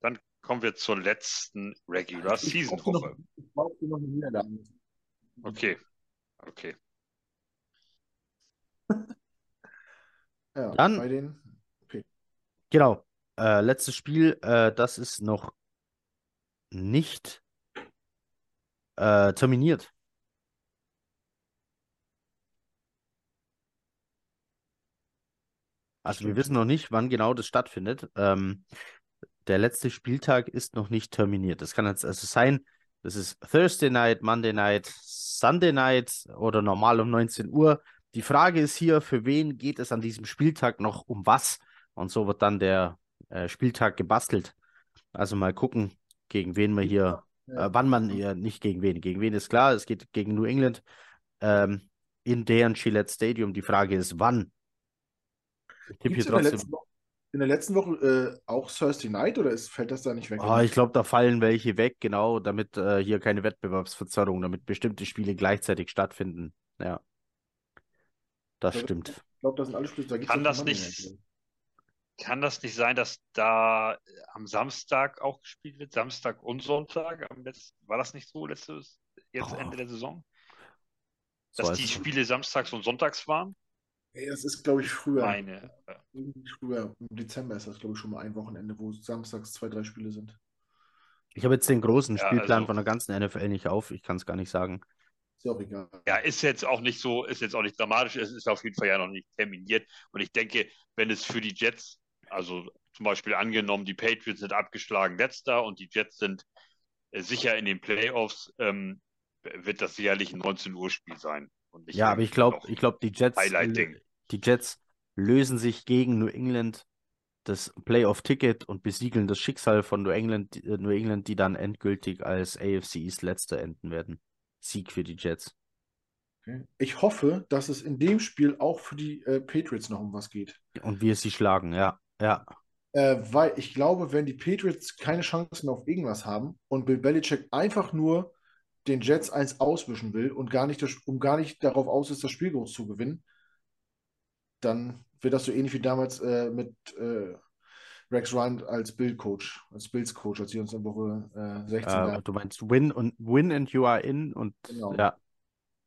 Dann kommen wir zur letzten Regular Season Woche. Ich brauchte noch eine Niederlage. Okay. Okay. Ja, Dann- bei den. Genau. Äh, letztes Spiel, äh, das ist noch nicht äh, terminiert. Also wir wissen noch nicht, wann genau das stattfindet. Ähm, der letzte Spieltag ist noch nicht terminiert. Das kann jetzt also sein, das ist Thursday Night, Monday Night, Sunday Night oder normal um 19 Uhr. Die Frage ist hier, für wen geht es an diesem Spieltag noch um was? Und so wird dann der äh, Spieltag gebastelt. Also mal gucken, gegen wen wir hier, äh, wann man hier, nicht gegen wen. Gegen wen ist klar, es geht gegen New England ähm, in deren Gillette Stadium. Die Frage ist, wann? Ich tippe hier in der trotzdem. letzten Woche, in der letzten Woche äh, auch Thursday Night oder ist, fällt das da nicht weg? Ah, ich glaube, da fallen welche weg, genau, damit äh, hier keine Wettbewerbsverzerrung, damit bestimmte Spiele gleichzeitig stattfinden. Ja. Das Ja, stimmt. Ich glaube, das sind alle Spiele. Da Kann das nicht-. Kann das nicht sein, dass da äh, am Samstag auch gespielt wird? Samstag und Sonntag? Am letzten, war das nicht so letztes, jetzt Oh. Ende der Saison? So Dass als- die Spiele samstags und sonntags waren? Das ist, glaube ich, früher. Meine. Früher. Im Dezember ist das, glaube ich, schon mal ein Wochenende, wo samstags zwei, drei Spiele sind. Ich habe jetzt den großen Ja, Spielplan also- von der ganzen NFL nicht auf. Ich kann es gar nicht sagen. Ist ja auch egal. Ja, ist jetzt auch nicht so, ist jetzt auch nicht dramatisch, es ist auf jeden Fall ja noch nicht terminiert. Und ich denke, wenn es für die Jets, also zum Beispiel angenommen, die Patriots sind abgeschlagen letzter und die Jets sind äh, sicher in den Playoffs, ähm, wird das sicherlich ein 19 Uhr Spiel sein. Und nicht Ja, aber ich glaube, ich glaube, die Jets, die Jets lösen sich gegen New England das Playoff-Ticket und besiegeln das Schicksal von New England, äh, New England, die dann endgültig als AFC East Letzter enden werden. Sieg für die Jets. Ich hoffe, dass es in dem Spiel auch für die äh, Patriots noch um was geht. Und wir sie schlagen, ja. Ja. Äh, weil ich glaube, wenn die Patriots keine Chancen auf irgendwas haben und Bill Belichick einfach nur den Jets eins auswischen will und gar nicht das, um gar nicht darauf aus ist, das Spiel groß zu gewinnen, dann wird das so ähnlich wie damals äh, mit äh, Rex Ryan als Bill-Coach, als Bills-Coach, als sie uns in Woche äh, 16 Äh, da, du meinst Win und Win and you are in und Genau. ja.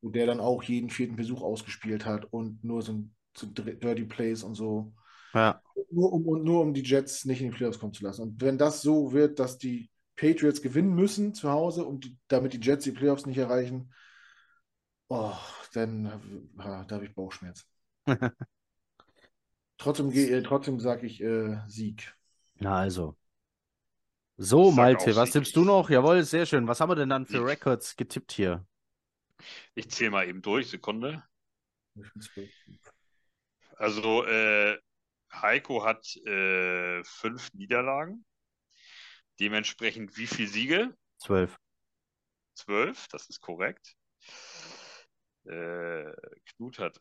wo der dann auch jeden vierten Versuch ausgespielt hat und nur so, so Dirty Plays und so. Ja. Nur um, und nur um die Jets nicht in die Playoffs kommen zu lassen. Und wenn das so wird, dass die Patriots gewinnen müssen zu Hause, um die, damit die Jets die Playoffs nicht erreichen, oh, dann äh, da habe ich Bauchschmerzen. Trotzdem, äh, trotzdem sage ich äh, Sieg. Na also. So, Malte, was Sieg. tippst du noch? Jawohl, sehr schön. Was haben wir denn dann für. Records getippt hier? Ich zähle mal eben durch, Sekunde. Also, äh, Heiko hat äh, fünf Niederlagen. Dementsprechend wie viele Siege? Zwölf. Zwölf, das ist korrekt. Äh, Knut hat,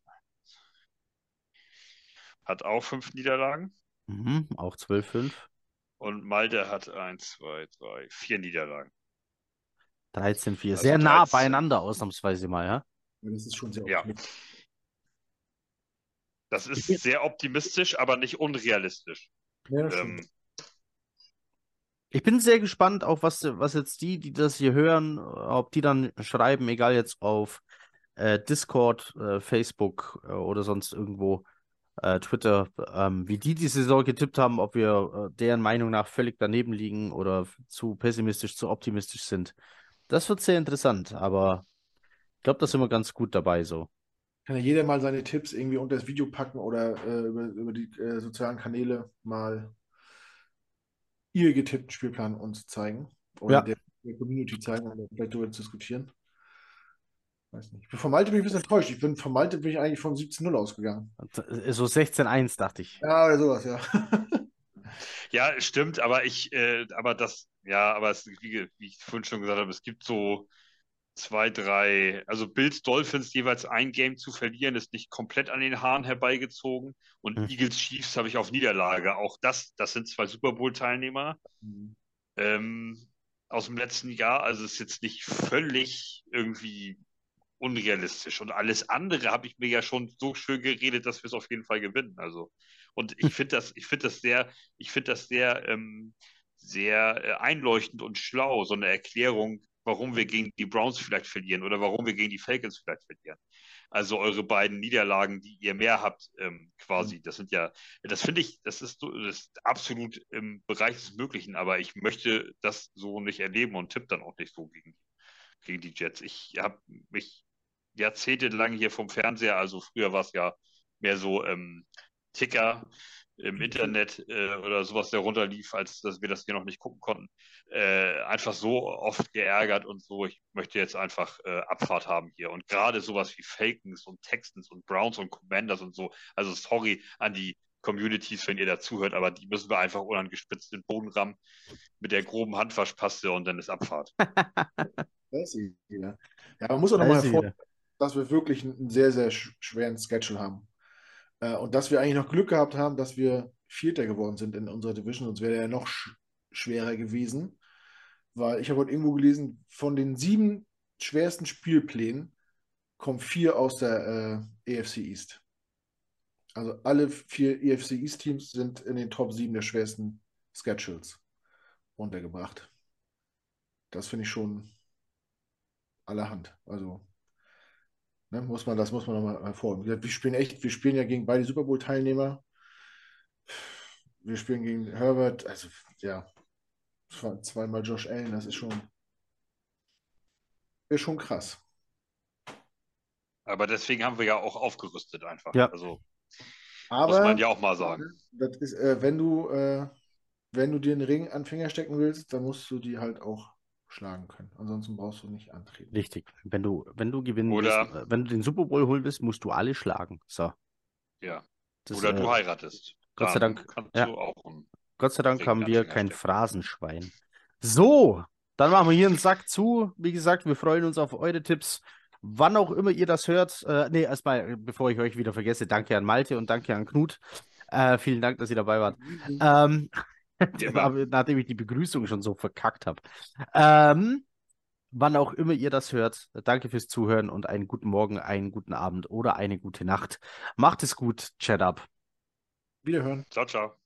hat auch fünf Niederlagen. Mhm, auch zwölf, fünf. Und Malte hat eins, zwei, drei, vier Niederlagen. 13, 4. Also Sehr nah 13. beieinander, ausnahmsweise mal, ja? Das ist schon sehr Ja. optimistisch. Das ist sehr optimistisch, aber nicht unrealistisch. Ja, Ähm, Ich bin sehr gespannt, auch was, was jetzt die, die das hier hören, ob die dann schreiben, egal jetzt auf äh, Discord, äh, Facebook äh, oder sonst irgendwo, äh, Twitter, ähm, wie die die Saison getippt haben, ob wir äh, deren Meinung nach völlig daneben liegen oder zu pessimistisch, zu optimistisch sind. Das wird sehr interessant, aber ich glaube, da sind wir ganz gut dabei so. Kann ja jeder mal seine Tipps irgendwie unter das Video packen oder äh, über, über die äh, sozialen Kanäle mal ihr getippten Spielplan uns zeigen. Oder Ja. der, der Community zeigen und vielleicht darüber diskutieren. Weiß nicht. Ich bin von Malte bin ich ein bisschen enttäuscht. Ich bin von Malte bin ich eigentlich vom 17-0 ausgegangen. Äh, So 16-1 dachte ich. Ja, oder sowas, ja. Ja, stimmt, aber ich, äh, aber das, ja, aber es, wie, wie ich vorhin schon gesagt habe, es gibt so zwei, drei, also Bills Dolphins jeweils ein Game zu verlieren, ist nicht komplett an den Haaren herbeigezogen. Und Hm. Eagles Chiefs habe ich auf Niederlage. Auch das, das sind zwei Super Bowl-Teilnehmer ähm, aus dem letzten Jahr. Also es ist jetzt nicht völlig irgendwie unrealistisch. Und alles andere habe ich mir ja schon so schön geredet, dass wir es auf jeden Fall gewinnen. Also, und ich finde das, ich finde das sehr, ich finde das sehr, ähm, sehr äh, einleuchtend und schlau, so eine Erklärung, warum wir gegen die Browns vielleicht verlieren oder warum wir gegen die Falcons vielleicht verlieren. Also eure beiden Niederlagen, die ihr mehr habt, ähm, quasi, das sind ja, das finde ich, das ist, das ist absolut im Bereich des Möglichen, aber ich möchte das so nicht erleben und tippe dann auch nicht so gegen, gegen die Jets. Ich habe mich jahrzehntelang hier vom Fernseher, also früher war es ja mehr so ähm, Ticker im Internet äh, oder sowas, der runterlief, als dass wir das hier noch nicht gucken konnten, äh, einfach so oft geärgert und so. Ich möchte jetzt einfach äh, Abfahrt haben hier. Und gerade sowas wie Falcons und Texans und Browns und Commanders und so. Also sorry an die Communities, wenn ihr dazuhört, aber die müssen wir einfach unangespitzt in den Boden rammen mit der groben Handwaschpaste und dann ist Abfahrt. Ja. ja, man muss auch nochmal ist sie hervor, wieder. Dass wir wirklich einen sehr, sehr sch schweren Schedule haben. Äh, und dass wir eigentlich noch Glück gehabt haben, dass wir Vierter geworden sind in unserer Division, sonst wäre er ja noch sch schwerer gewesen. Weil ich habe heute irgendwo gelesen, von den sieben schwersten Spielplänen kommen vier aus der äh, AFC East. Also alle vier AFC East Teams sind in den Top 7 der schwersten Schedules untergebracht. Das finde ich schon allerhand. Also ne, muss man, das muss man nochmal hervorheben. Wir spielen echt, wir spielen ja gegen beide Super Bowl-Teilnehmer. Wir spielen gegen Herbert, also ja, zwei- zweimal Josh Allen, das ist schon, ist schon krass. Aber deswegen haben wir ja auch aufgerüstet einfach. Ja. Also muss Aber man ja auch mal sagen. das ist, äh, wenn du, äh, wenn du dir einen Ring an den Finger stecken willst, dann musst du die halt auch schlagen können. Ansonsten brauchst du nicht antreten. Richtig. Wenn du, wenn du gewinnen Oder- willst, äh, wenn du den Super Bowl holen willst, musst du alle schlagen. So. Ja. Das, Oder du äh, heiratest. Gott sei Dann Dank, kannst ja. du auch ein Gott sei Dank haben wir kein. Phrasenschwein. So, dann machen wir hier einen Sack zu. Wie gesagt, wir freuen uns auf eure Tipps. Wann auch immer ihr das hört. Äh, nee, erstmal, bevor ich euch wieder vergesse, danke an Malte und danke an Knut. Äh, vielen Dank, dass ihr dabei wart. Ähm, Immer. aber nachdem ich die Begrüßung schon so verkackt habe. Ähm, wann auch immer ihr das hört, danke fürs Zuhören und einen guten Morgen, einen guten Abend oder eine gute Nacht. Macht es gut, chat up. Wiederhören. Ciao, ciao.